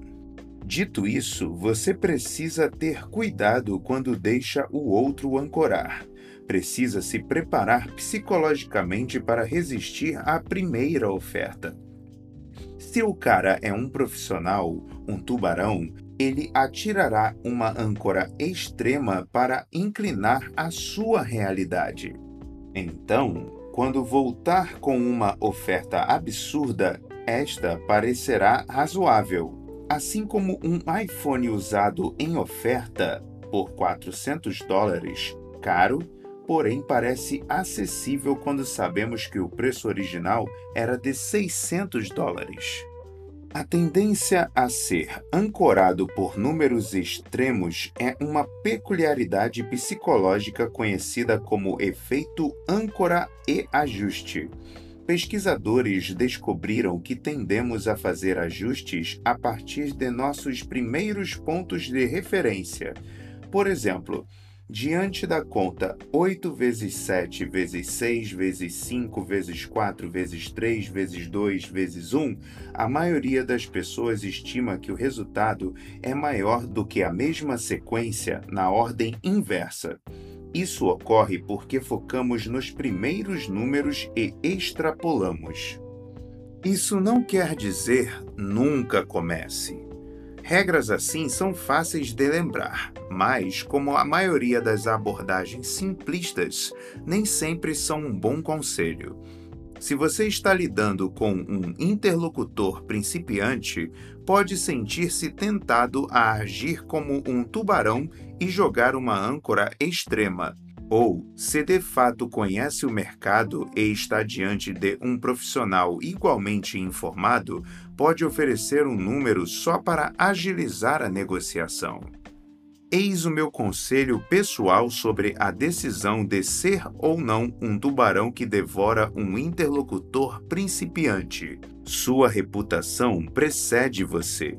Dito isso, você precisa ter cuidado quando deixa o outro ancorar. Precisa se preparar psicologicamente para resistir à primeira oferta. Se o cara é um profissional, um tubarão, ele atirará uma âncora extrema para inclinar a sua realidade. Então, quando voltar com uma oferta absurda, esta parecerá razoável Assim como um iPhone usado em oferta por 400 dólares, caro, porém parece acessível quando sabemos que o preço original era de 600 dólares. A tendência a ser ancorado por números extremos é uma peculiaridade psicológica conhecida como efeito âncora e ajuste pesquisadores descobriram que tendemos a fazer ajustes a partir de nossos primeiros pontos de referência. Por exemplo, diante da conta 8 vezes 7 vezes 6 vezes 5 vezes 4 vezes 3 vezes 2 vezes 1, a maioria das pessoas estima que o resultado é maior do que a mesma sequência na ordem inversa. Isso ocorre porque focamos nos primeiros números e extrapolamos. Isso não quer dizer nunca comece. Regras assim são fáceis de lembrar, mas, como a maioria das abordagens simplistas, nem sempre são um bom conselho. Se você está lidando com um interlocutor principiante, pode sentir-se tentado a agir como um tubarão e jogar uma âncora extrema. Ou, se de fato conhece o mercado e está diante de um profissional igualmente informado, pode oferecer um número só para agilizar a negociação. Eis o meu conselho pessoal sobre a decisão de ser ou não um tubarão que devora um interlocutor principiante. Sua reputação precede você.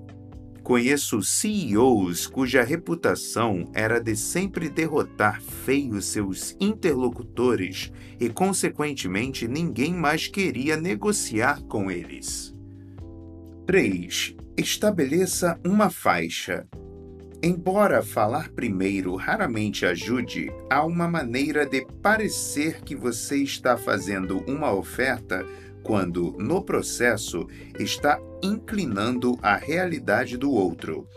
Conheço CEOs cuja reputação era de sempre derrotar feio seus interlocutores e, consequentemente, ninguém mais queria negociar com eles. 3. Estabeleça uma faixa. Embora falar primeiro raramente ajude, há uma maneira de parecer que você está fazendo uma oferta quando, no processo, está inclinando a realidade do outro.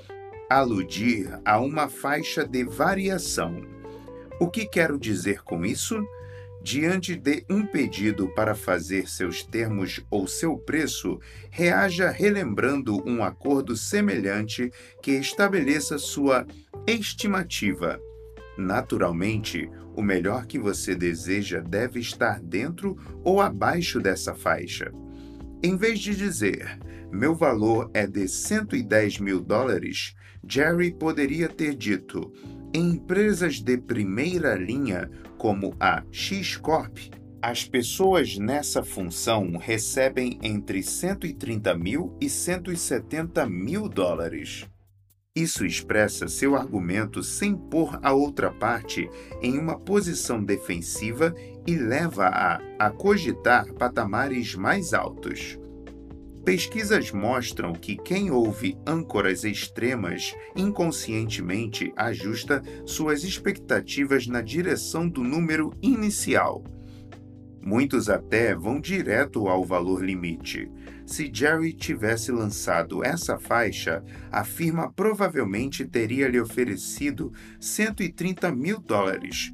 Aludir a uma faixa de variação. O que quero dizer com isso? Diante de um pedido para fazer seus termos ou seu preço, reaja relembrando um acordo semelhante que estabeleça sua estimativa. Naturalmente, o melhor que você deseja deve estar dentro ou abaixo dessa faixa. Em vez de dizer, meu valor é de 110 mil dólares, Jerry poderia ter dito, empresas de primeira linha, como a X-Corp, as pessoas nessa função recebem entre 130 mil e 170 mil dólares. Isso expressa seu argumento sem pôr a outra parte em uma posição defensiva e leva-a a cogitar patamares mais altos. Pesquisas mostram que quem ouve âncoras extremas inconscientemente ajusta suas expectativas na direção do número inicial. Muitos até vão direto ao valor limite. Se Jerry tivesse lançado essa faixa, a firma provavelmente teria lhe oferecido 130 mil dólares,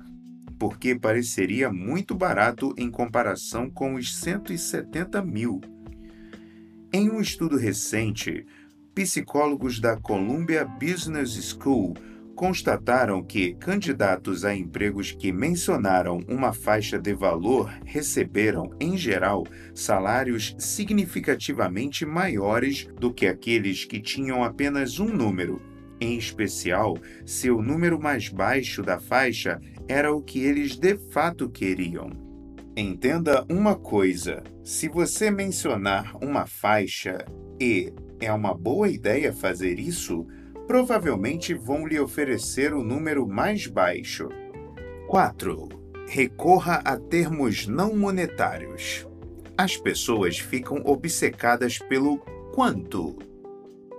porque pareceria muito barato em comparação com os 170 mil. Em um estudo recente, psicólogos da Columbia Business School constataram que candidatos a empregos que mencionaram uma faixa de valor receberam, em geral, salários significativamente maiores do que aqueles que tinham apenas um número, em especial se o número mais baixo da faixa era o que eles de fato queriam. Entenda uma coisa: se você mencionar uma faixa e é uma boa ideia fazer isso, provavelmente vão lhe oferecer o número mais baixo. 4. Recorra a termos não monetários. As pessoas ficam obcecadas pelo quanto,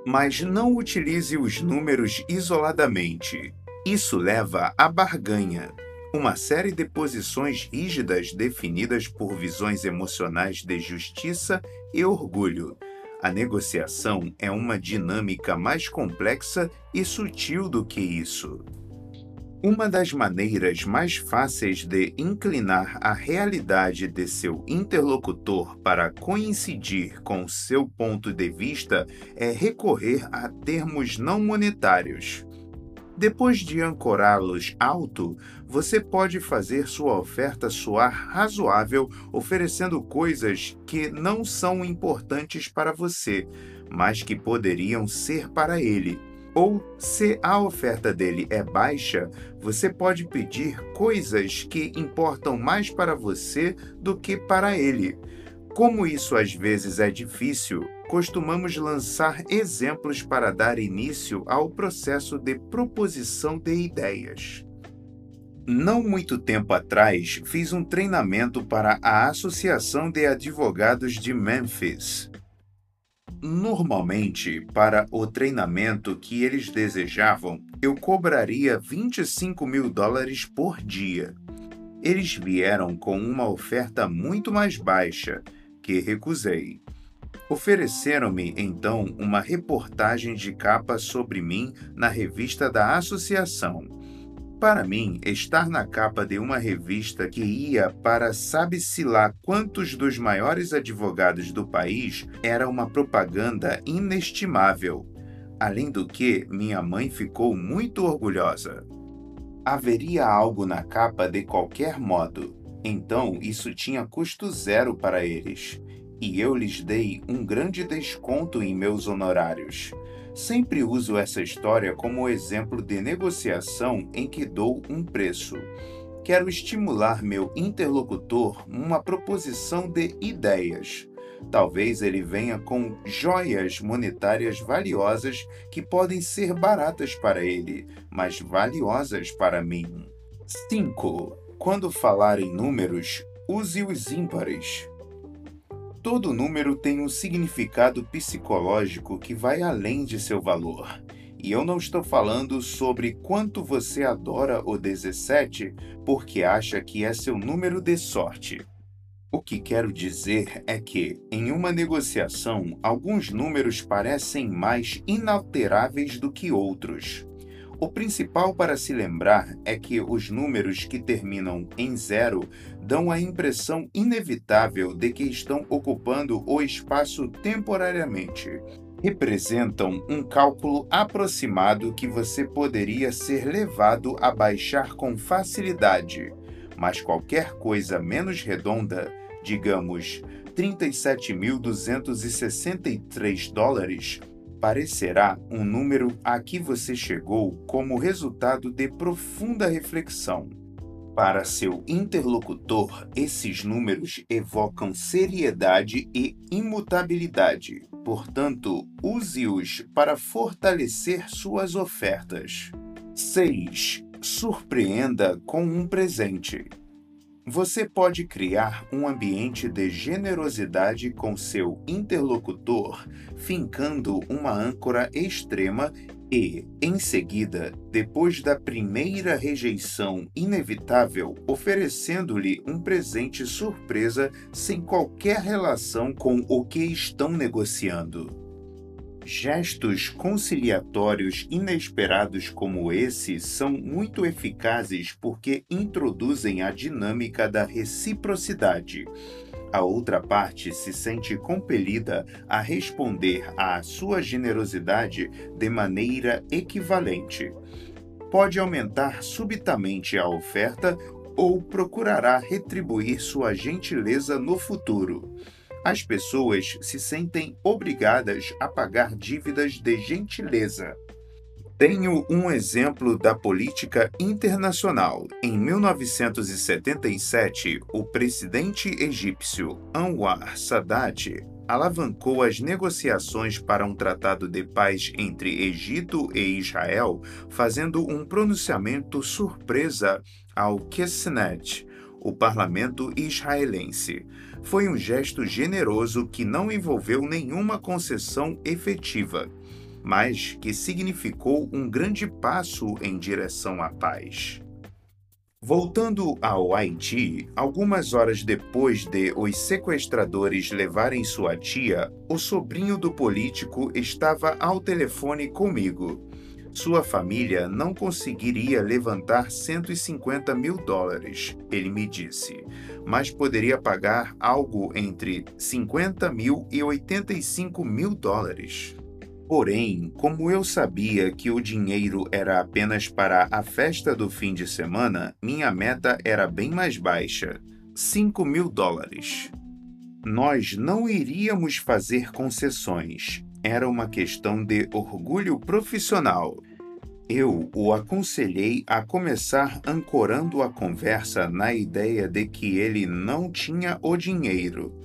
mas não utilize os números isoladamente. Isso leva à barganha, uma série de posições rígidas definidas por visões emocionais de justiça e orgulho a negociação é uma dinâmica mais complexa e sutil do que isso. Uma das maneiras mais fáceis de inclinar a realidade de seu interlocutor para coincidir com seu ponto de vista é recorrer a termos não monetários. Depois de ancorá-los alto, você pode fazer sua oferta soar razoável, oferecendo coisas que não são importantes para você, mas que poderiam ser para ele. Ou, se a oferta dele é baixa, você pode pedir coisas que importam mais para você do que para ele. Como isso às vezes é difícil, costumamos lançar exemplos para dar início ao processo de proposição de ideias. Não muito tempo atrás, fiz um treinamento para a Associação de Advogados de Memphis. Normalmente, para o treinamento que eles desejavam, eu cobraria 25 mil dólares por dia. Eles vieram com uma oferta muito mais baixa, que recusei. Ofereceram-me então uma reportagem de capa sobre mim na revista da associação. Para mim, estar na capa de uma revista que ia para sabe-se lá quantos dos maiores advogados do país era uma propaganda inestimável. Além do que, minha mãe ficou muito orgulhosa. Haveria algo na capa de qualquer modo, então isso tinha custo zero para eles e eu lhes dei um grande desconto em meus honorários. Sempre uso essa história como exemplo de negociação em que dou um preço. Quero estimular meu interlocutor uma proposição de ideias. Talvez ele venha com joias monetárias valiosas que podem ser baratas para ele, mas valiosas para mim. 5. Quando falar em números, use os ímpares. Todo número tem um significado psicológico que vai além de seu valor. E eu não estou falando sobre quanto você adora o 17 porque acha que é seu número de sorte. O que quero dizer é que, em uma negociação, alguns números parecem mais inalteráveis do que outros. O principal para se lembrar é que os números que terminam em zero dão a impressão inevitável de que estão ocupando o espaço temporariamente. Representam um cálculo aproximado que você poderia ser levado a baixar com facilidade, mas qualquer coisa menos redonda, digamos 37.263 dólares, parecerá um número a que você chegou como resultado de profunda reflexão. Para seu interlocutor, esses números evocam seriedade e imutabilidade. Portanto, use-os para fortalecer suas ofertas. 6. Surpreenda com um presente. Você pode criar um ambiente de generosidade com seu interlocutor, fincando uma âncora extrema e, em seguida, depois da primeira rejeição inevitável, oferecendo-lhe um presente surpresa sem qualquer relação com o que estão negociando. Gestos conciliatórios inesperados como esse são muito eficazes porque introduzem a dinâmica da reciprocidade. A outra parte se sente compelida a responder à sua generosidade de maneira equivalente. pode aumentar subitamente a oferta ou procurará retribuir sua gentileza no futuro. As pessoas se sentem obrigadas a pagar dívidas de gentileza. Tenho um exemplo da política internacional. Em 1977, o presidente egípcio Anwar Sadat alavancou as negociações para um tratado de paz entre Egito e Israel, fazendo um pronunciamento surpresa ao Knesset, o parlamento israelense. Foi um gesto generoso que não envolveu nenhuma concessão efetiva mas que significou um grande passo em direção à paz. Voltando ao Haiti, algumas horas depois de os sequestradores levarem sua tia, o sobrinho do político estava ao telefone comigo. Sua família não conseguiria levantar 150 mil dólares, ele me disse, mas poderia pagar algo entre 50 mil e 85 mil dólares. Porém, como eu sabia que o dinheiro era apenas para a festa do fim de semana, minha meta era bem mais baixa: 5 mil dólares. Nós não iríamos fazer concessões. Era uma questão de orgulho profissional. Eu o aconselhei a começar ancorando a conversa na ideia de que ele não tinha o dinheiro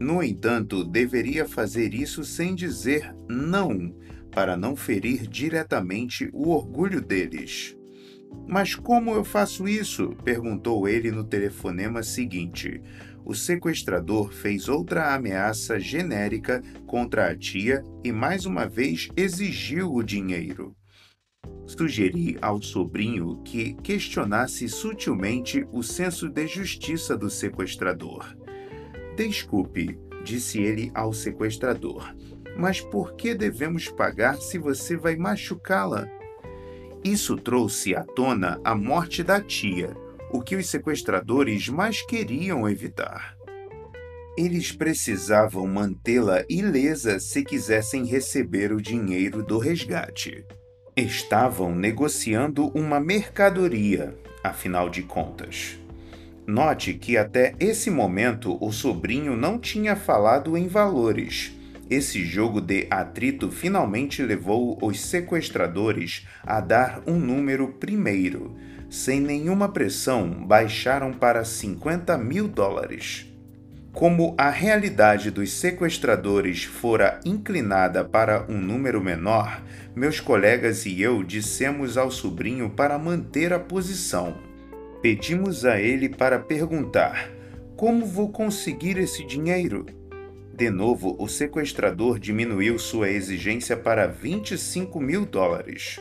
no entanto, deveria fazer isso sem dizer não, para não ferir diretamente o orgulho deles. Mas como eu faço isso? perguntou ele no telefonema seguinte. O sequestrador fez outra ameaça genérica contra a tia e mais uma vez exigiu o dinheiro. Sugeri ao sobrinho que questionasse sutilmente o senso de justiça do sequestrador. Desculpe, disse ele ao sequestrador, mas por que devemos pagar se você vai machucá-la? Isso trouxe à tona a morte da tia, o que os sequestradores mais queriam evitar. Eles precisavam mantê-la ilesa se quisessem receber o dinheiro do resgate. Estavam negociando uma mercadoria, afinal de contas. Note que até esse momento o sobrinho não tinha falado em valores. Esse jogo de atrito finalmente levou os sequestradores a dar um número primeiro. Sem nenhuma pressão, baixaram para 50 mil dólares. Como a realidade dos sequestradores fora inclinada para um número menor, meus colegas e eu dissemos ao sobrinho para manter a posição. Pedimos a ele para perguntar: Como vou conseguir esse dinheiro? De novo, o sequestrador diminuiu sua exigência para 25 mil dólares.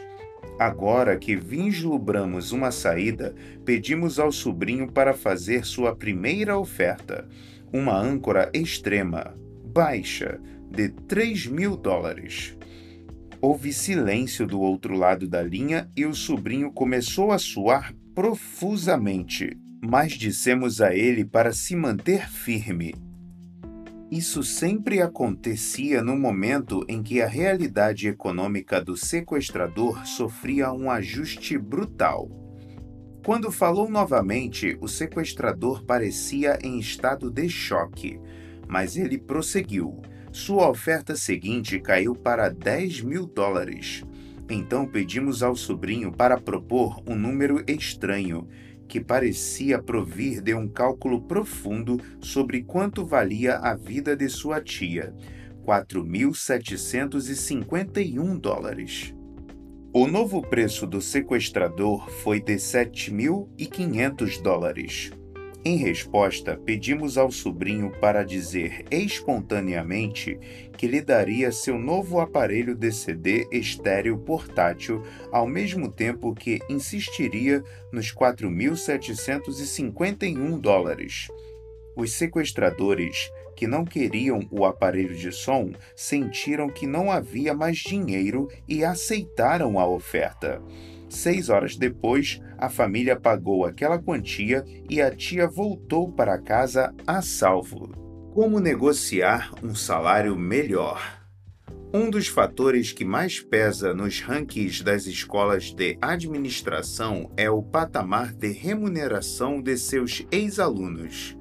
Agora que vislumbramos uma saída, pedimos ao sobrinho para fazer sua primeira oferta, uma âncora extrema, baixa, de 3 mil dólares. Houve silêncio do outro lado da linha e o sobrinho começou a suar profusamente, mas dissemos a ele para se manter firme. Isso sempre acontecia no momento em que a realidade econômica do sequestrador sofria um ajuste brutal. Quando falou novamente, o sequestrador parecia em estado de choque, mas ele prosseguiu. Sua oferta seguinte caiu para 10 mil dólares, então pedimos ao sobrinho para propor um número estranho, que parecia provir de um cálculo profundo sobre quanto valia a vida de sua tia: 4.751 dólares. O novo preço do sequestrador foi de 7.500 dólares. Em resposta, pedimos ao sobrinho para dizer espontaneamente que lhe daria seu novo aparelho de CD estéreo portátil, ao mesmo tempo que insistiria nos 4.751 dólares. Os sequestradores, que não queriam o aparelho de som, sentiram que não havia mais dinheiro e aceitaram a oferta. Seis horas depois, a família pagou aquela quantia e a tia voltou para casa a salvo. Como negociar um salário melhor? Um dos fatores que mais pesa nos rankings das escolas de administração é o patamar de remuneração de seus ex-alunos.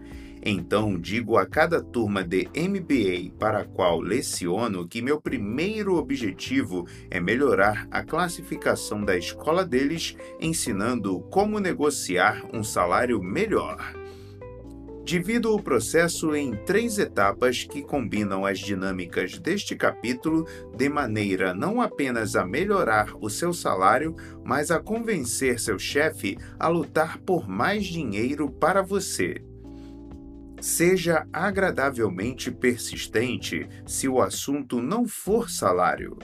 Então, digo a cada turma de MBA para a qual leciono que meu primeiro objetivo é melhorar a classificação da escola deles, ensinando como negociar um salário melhor. Divido o processo em três etapas que combinam as dinâmicas deste capítulo de maneira não apenas a melhorar o seu salário, mas a convencer seu chefe a lutar por mais dinheiro para você. Seja agradavelmente persistente se o assunto não for salário.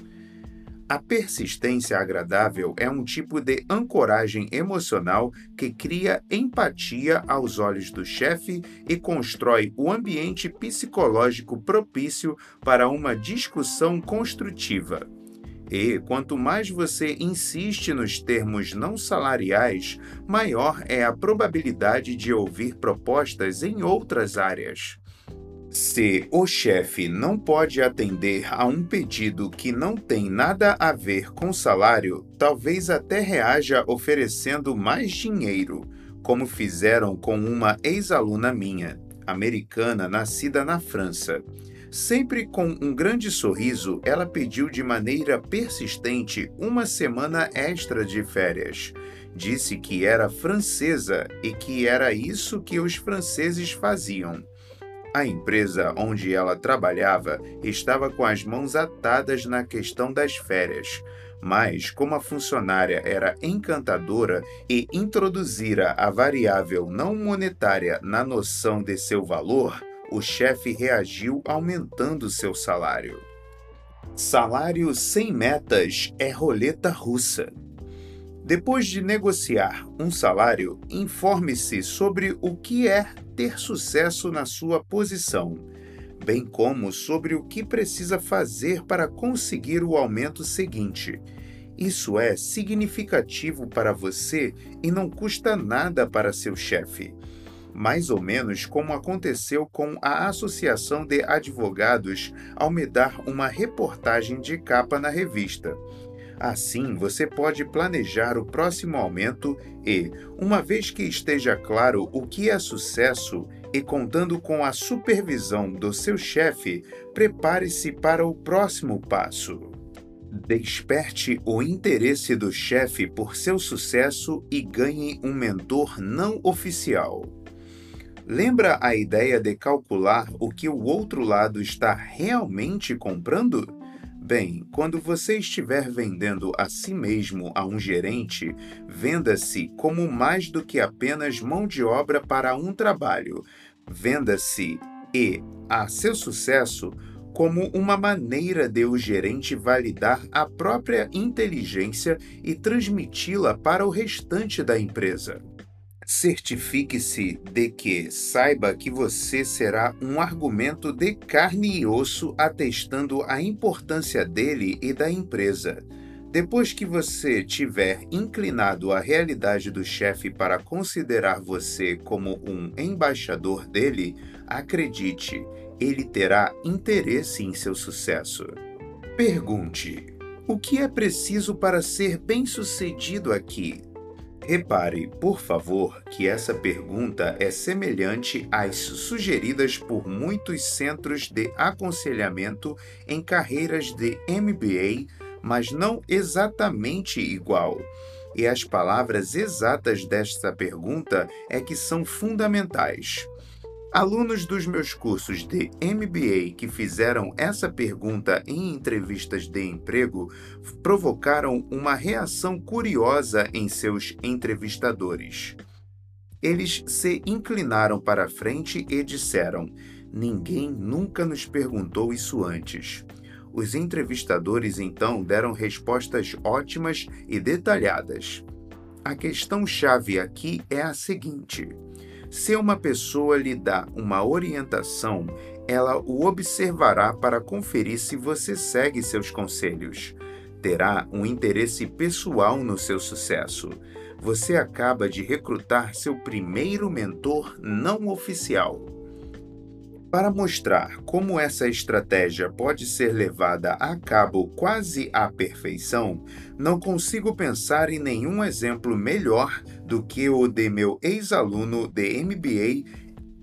A persistência agradável é um tipo de ancoragem emocional que cria empatia aos olhos do chefe e constrói o ambiente psicológico propício para uma discussão construtiva. E quanto mais você insiste nos termos não salariais, maior é a probabilidade de ouvir propostas em outras áreas. Se o chefe não pode atender a um pedido que não tem nada a ver com salário, talvez até reaja oferecendo mais dinheiro, como fizeram com uma ex-aluna minha, americana nascida na França. Sempre com um grande sorriso, ela pediu de maneira persistente uma semana extra de férias. Disse que era francesa e que era isso que os franceses faziam. A empresa onde ela trabalhava estava com as mãos atadas na questão das férias, mas como a funcionária era encantadora e introduzira a variável não monetária na noção de seu valor, o chefe reagiu aumentando seu salário. Salário sem metas é roleta russa. Depois de negociar um salário, informe-se sobre o que é ter sucesso na sua posição, bem como sobre o que precisa fazer para conseguir o aumento seguinte. Isso é significativo para você e não custa nada para seu chefe. Mais ou menos como aconteceu com a Associação de Advogados ao me dar uma reportagem de capa na revista. Assim, você pode planejar o próximo aumento e, uma vez que esteja claro o que é sucesso e contando com a supervisão do seu chefe, prepare-se para o próximo passo. Desperte o interesse do chefe por seu sucesso e ganhe um mentor não oficial. Lembra a ideia de calcular o que o outro lado está realmente comprando? Bem, quando você estiver vendendo a si mesmo a um gerente, venda-se como mais do que apenas mão de obra para um trabalho. Venda-se e, a seu sucesso, como uma maneira de o gerente validar a própria inteligência e transmiti-la para o restante da empresa. Certifique-se de que saiba que você será um argumento de carne e osso atestando a importância dele e da empresa. Depois que você tiver inclinado a realidade do chefe para considerar você como um embaixador dele, acredite, ele terá interesse em seu sucesso. Pergunte: o que é preciso para ser bem-sucedido aqui? Repare, por favor, que essa pergunta é semelhante às sugeridas por muitos centros de aconselhamento em carreiras de MBA, mas não exatamente igual. E as palavras exatas desta pergunta é que são fundamentais. Alunos dos meus cursos de MBA que fizeram essa pergunta em entrevistas de emprego provocaram uma reação curiosa em seus entrevistadores. Eles se inclinaram para frente e disseram: Ninguém nunca nos perguntou isso antes. Os entrevistadores então deram respostas ótimas e detalhadas. A questão-chave aqui é a seguinte se uma pessoa lhe dá uma orientação, ela o observará para conferir se você segue seus conselhos. Terá um interesse pessoal no seu sucesso. Você acaba de recrutar seu primeiro mentor não oficial. Para mostrar como essa estratégia pode ser levada a cabo quase à perfeição, não consigo pensar em nenhum exemplo melhor do que o de meu ex-aluno de MBA,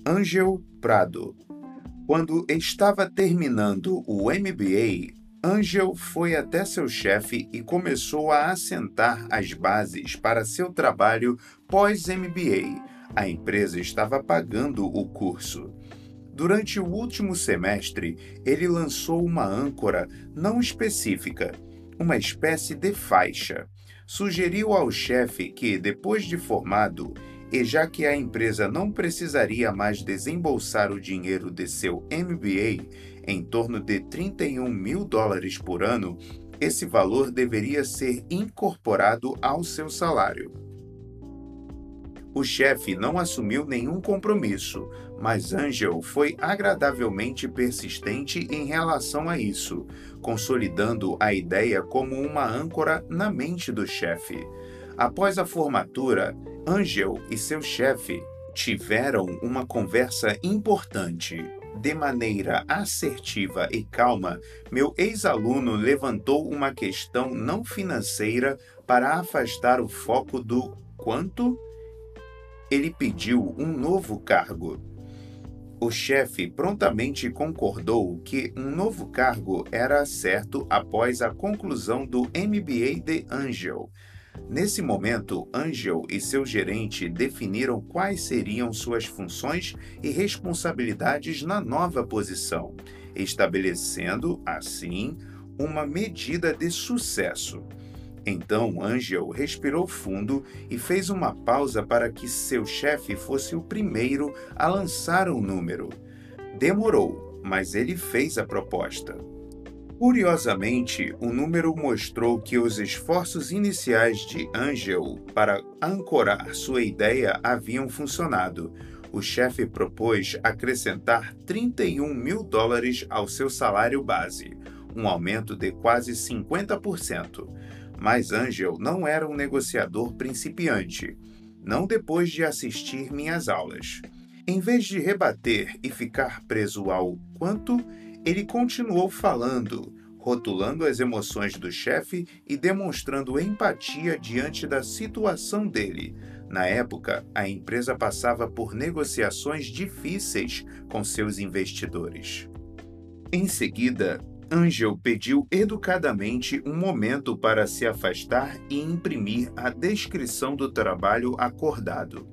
Angel Prado. Quando estava terminando o MBA, Angel foi até seu chefe e começou a assentar as bases para seu trabalho pós-MBA. A empresa estava pagando o curso. Durante o último semestre, ele lançou uma âncora não específica, uma espécie de faixa. Sugeriu ao chefe que, depois de formado, e já que a empresa não precisaria mais desembolsar o dinheiro de seu MBA, em torno de 31 mil dólares por ano, esse valor deveria ser incorporado ao seu salário. O chefe não assumiu nenhum compromisso, mas Angel foi agradavelmente persistente em relação a isso, consolidando a ideia como uma âncora na mente do chefe. Após a formatura, Angel e seu chefe tiveram uma conversa importante. De maneira assertiva e calma, meu ex-aluno levantou uma questão não financeira para afastar o foco do quanto ele pediu um novo cargo. O chefe prontamente concordou que um novo cargo era certo após a conclusão do MBA de Angel. Nesse momento, Angel e seu gerente definiram quais seriam suas funções e responsabilidades na nova posição, estabelecendo, assim, uma medida de sucesso. Então Angel respirou fundo e fez uma pausa para que seu chefe fosse o primeiro a lançar um número. Demorou, mas ele fez a proposta. Curiosamente, o número mostrou que os esforços iniciais de Angel para ancorar sua ideia haviam funcionado. O chefe propôs acrescentar 31 mil dólares ao seu salário base, um aumento de quase 50%. Mas Angel não era um negociador principiante, não depois de assistir minhas aulas. Em vez de rebater e ficar preso ao quanto, ele continuou falando, rotulando as emoções do chefe e demonstrando empatia diante da situação dele. Na época, a empresa passava por negociações difíceis com seus investidores. Em seguida, Angel pediu educadamente um momento para se afastar e imprimir a descrição do trabalho acordado.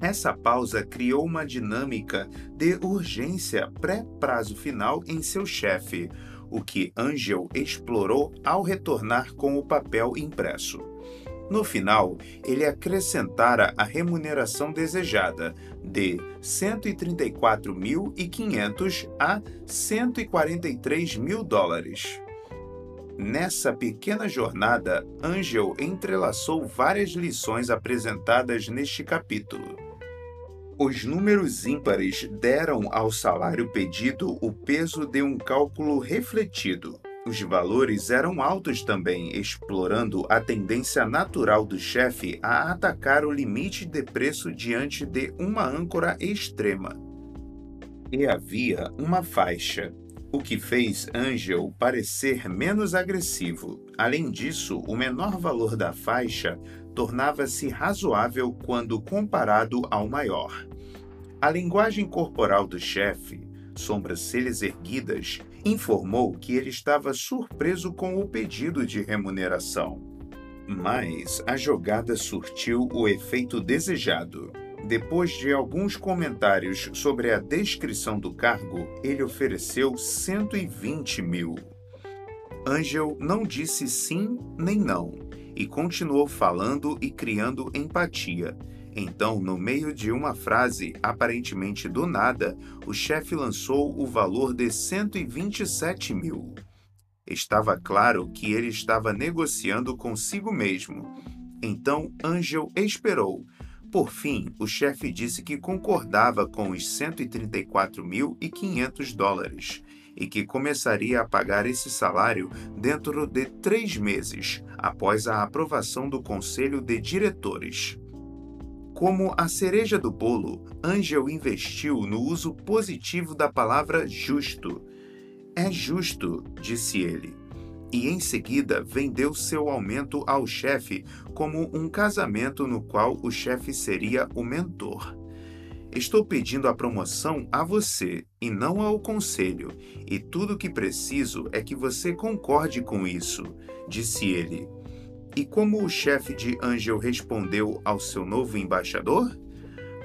Essa pausa criou uma dinâmica de urgência pré-prazo final em seu chefe, o que Angel explorou ao retornar com o papel impresso. No final, ele acrescentara a remuneração desejada de 134.500 a 143 mil dólares. Nessa pequena jornada, Angel entrelaçou várias lições apresentadas neste capítulo. Os números ímpares deram ao salário pedido o peso de um cálculo refletido. Os valores eram altos também, explorando a tendência natural do chefe a atacar o limite de preço diante de uma âncora extrema. E havia uma faixa, o que fez Angel parecer menos agressivo. Além disso, o menor valor da faixa tornava-se razoável quando comparado ao maior. A linguagem corporal do chefe, sobrancelhas erguidas, informou que ele estava surpreso com o pedido de remuneração. Mas a jogada surtiu o efeito desejado. Depois de alguns comentários sobre a descrição do cargo, ele ofereceu 120 mil. Angel não disse sim nem não e continuou falando e criando empatia, então, no meio de uma frase, aparentemente do nada, o chefe lançou o valor de 127 mil. Estava claro que ele estava negociando consigo mesmo. Então, Angel esperou. Por fim, o chefe disse que concordava com os 134.500 dólares e que começaria a pagar esse salário dentro de três meses, após a aprovação do Conselho de Diretores. Como a cereja do bolo, Angel investiu no uso positivo da palavra justo. É justo, disse ele. E em seguida vendeu seu aumento ao chefe como um casamento no qual o chefe seria o mentor. Estou pedindo a promoção a você e não ao conselho, e tudo o que preciso é que você concorde com isso, disse ele. E como o chefe de Angel respondeu ao seu novo embaixador?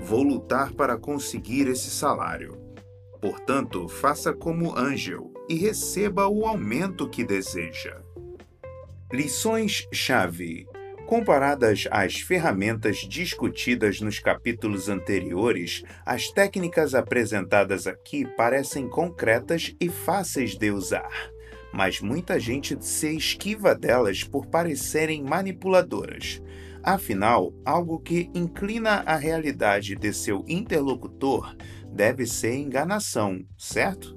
Vou lutar para conseguir esse salário. Portanto, faça como Angel e receba o aumento que deseja. Lições-chave Comparadas às ferramentas discutidas nos capítulos anteriores, as técnicas apresentadas aqui parecem concretas e fáceis de usar, mas muita gente se esquiva delas por parecerem manipuladoras. Afinal, algo que inclina a realidade de seu interlocutor deve ser enganação, certo?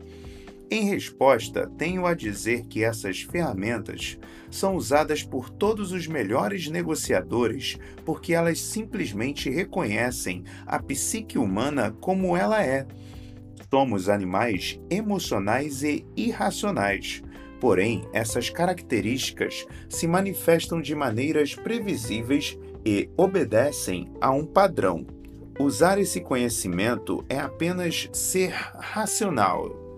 Em resposta, tenho a dizer que essas ferramentas são usadas por todos os melhores negociadores porque elas simplesmente reconhecem a psique humana como ela é. Somos animais emocionais e irracionais. Porém, essas características se manifestam de maneiras previsíveis e obedecem a um padrão. Usar esse conhecimento é apenas ser racional,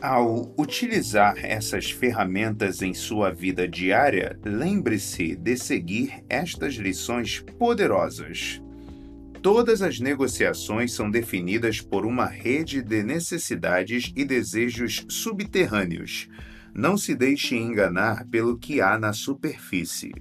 ao utilizar essas ferramentas em sua vida diária, lembre-se de seguir estas lições poderosas. Todas as negociações são definidas por uma rede de necessidades e desejos subterrâneos. Não se deixe enganar pelo que há na superfície.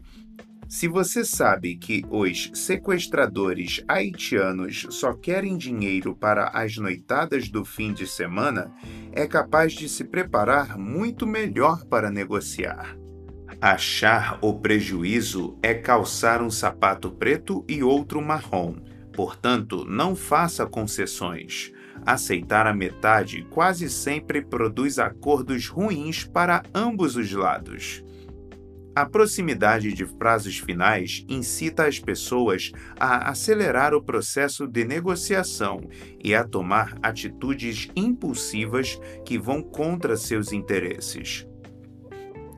Se você sabe que os sequestradores haitianos só querem dinheiro para as noitadas do fim de semana, é capaz de se preparar muito melhor para negociar. Achar o prejuízo é calçar um sapato preto e outro marrom. Portanto, não faça concessões. Aceitar a metade quase sempre produz acordos ruins para ambos os lados. A proximidade de prazos finais incita as pessoas a acelerar o processo de negociação e a tomar atitudes impulsivas que vão contra seus interesses.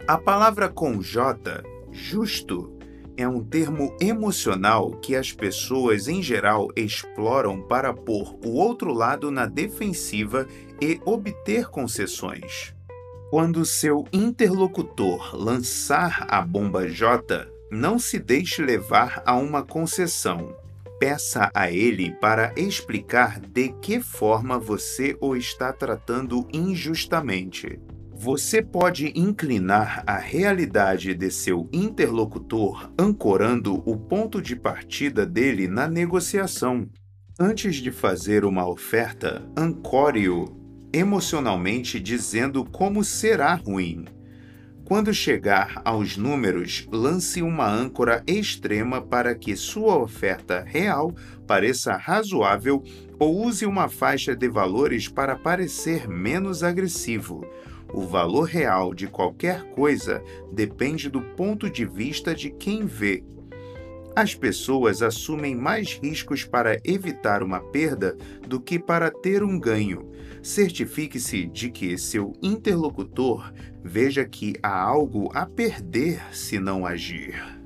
A palavra com J, justo, é um termo emocional que as pessoas em geral exploram para pôr o outro lado na defensiva e obter concessões. Quando seu interlocutor lançar a bomba J, não se deixe levar a uma concessão. Peça a ele para explicar de que forma você o está tratando injustamente. Você pode inclinar a realidade de seu interlocutor ancorando o ponto de partida dele na negociação. Antes de fazer uma oferta, ancore-o emocionalmente dizendo como será ruim. Quando chegar aos números, lance uma âncora extrema para que sua oferta real pareça razoável ou use uma faixa de valores para parecer menos agressivo. O valor real de qualquer coisa depende do ponto de vista de quem vê. As pessoas assumem mais riscos para evitar uma perda do que para ter um ganho. Certifique-se de que seu interlocutor veja que há algo a perder se não agir.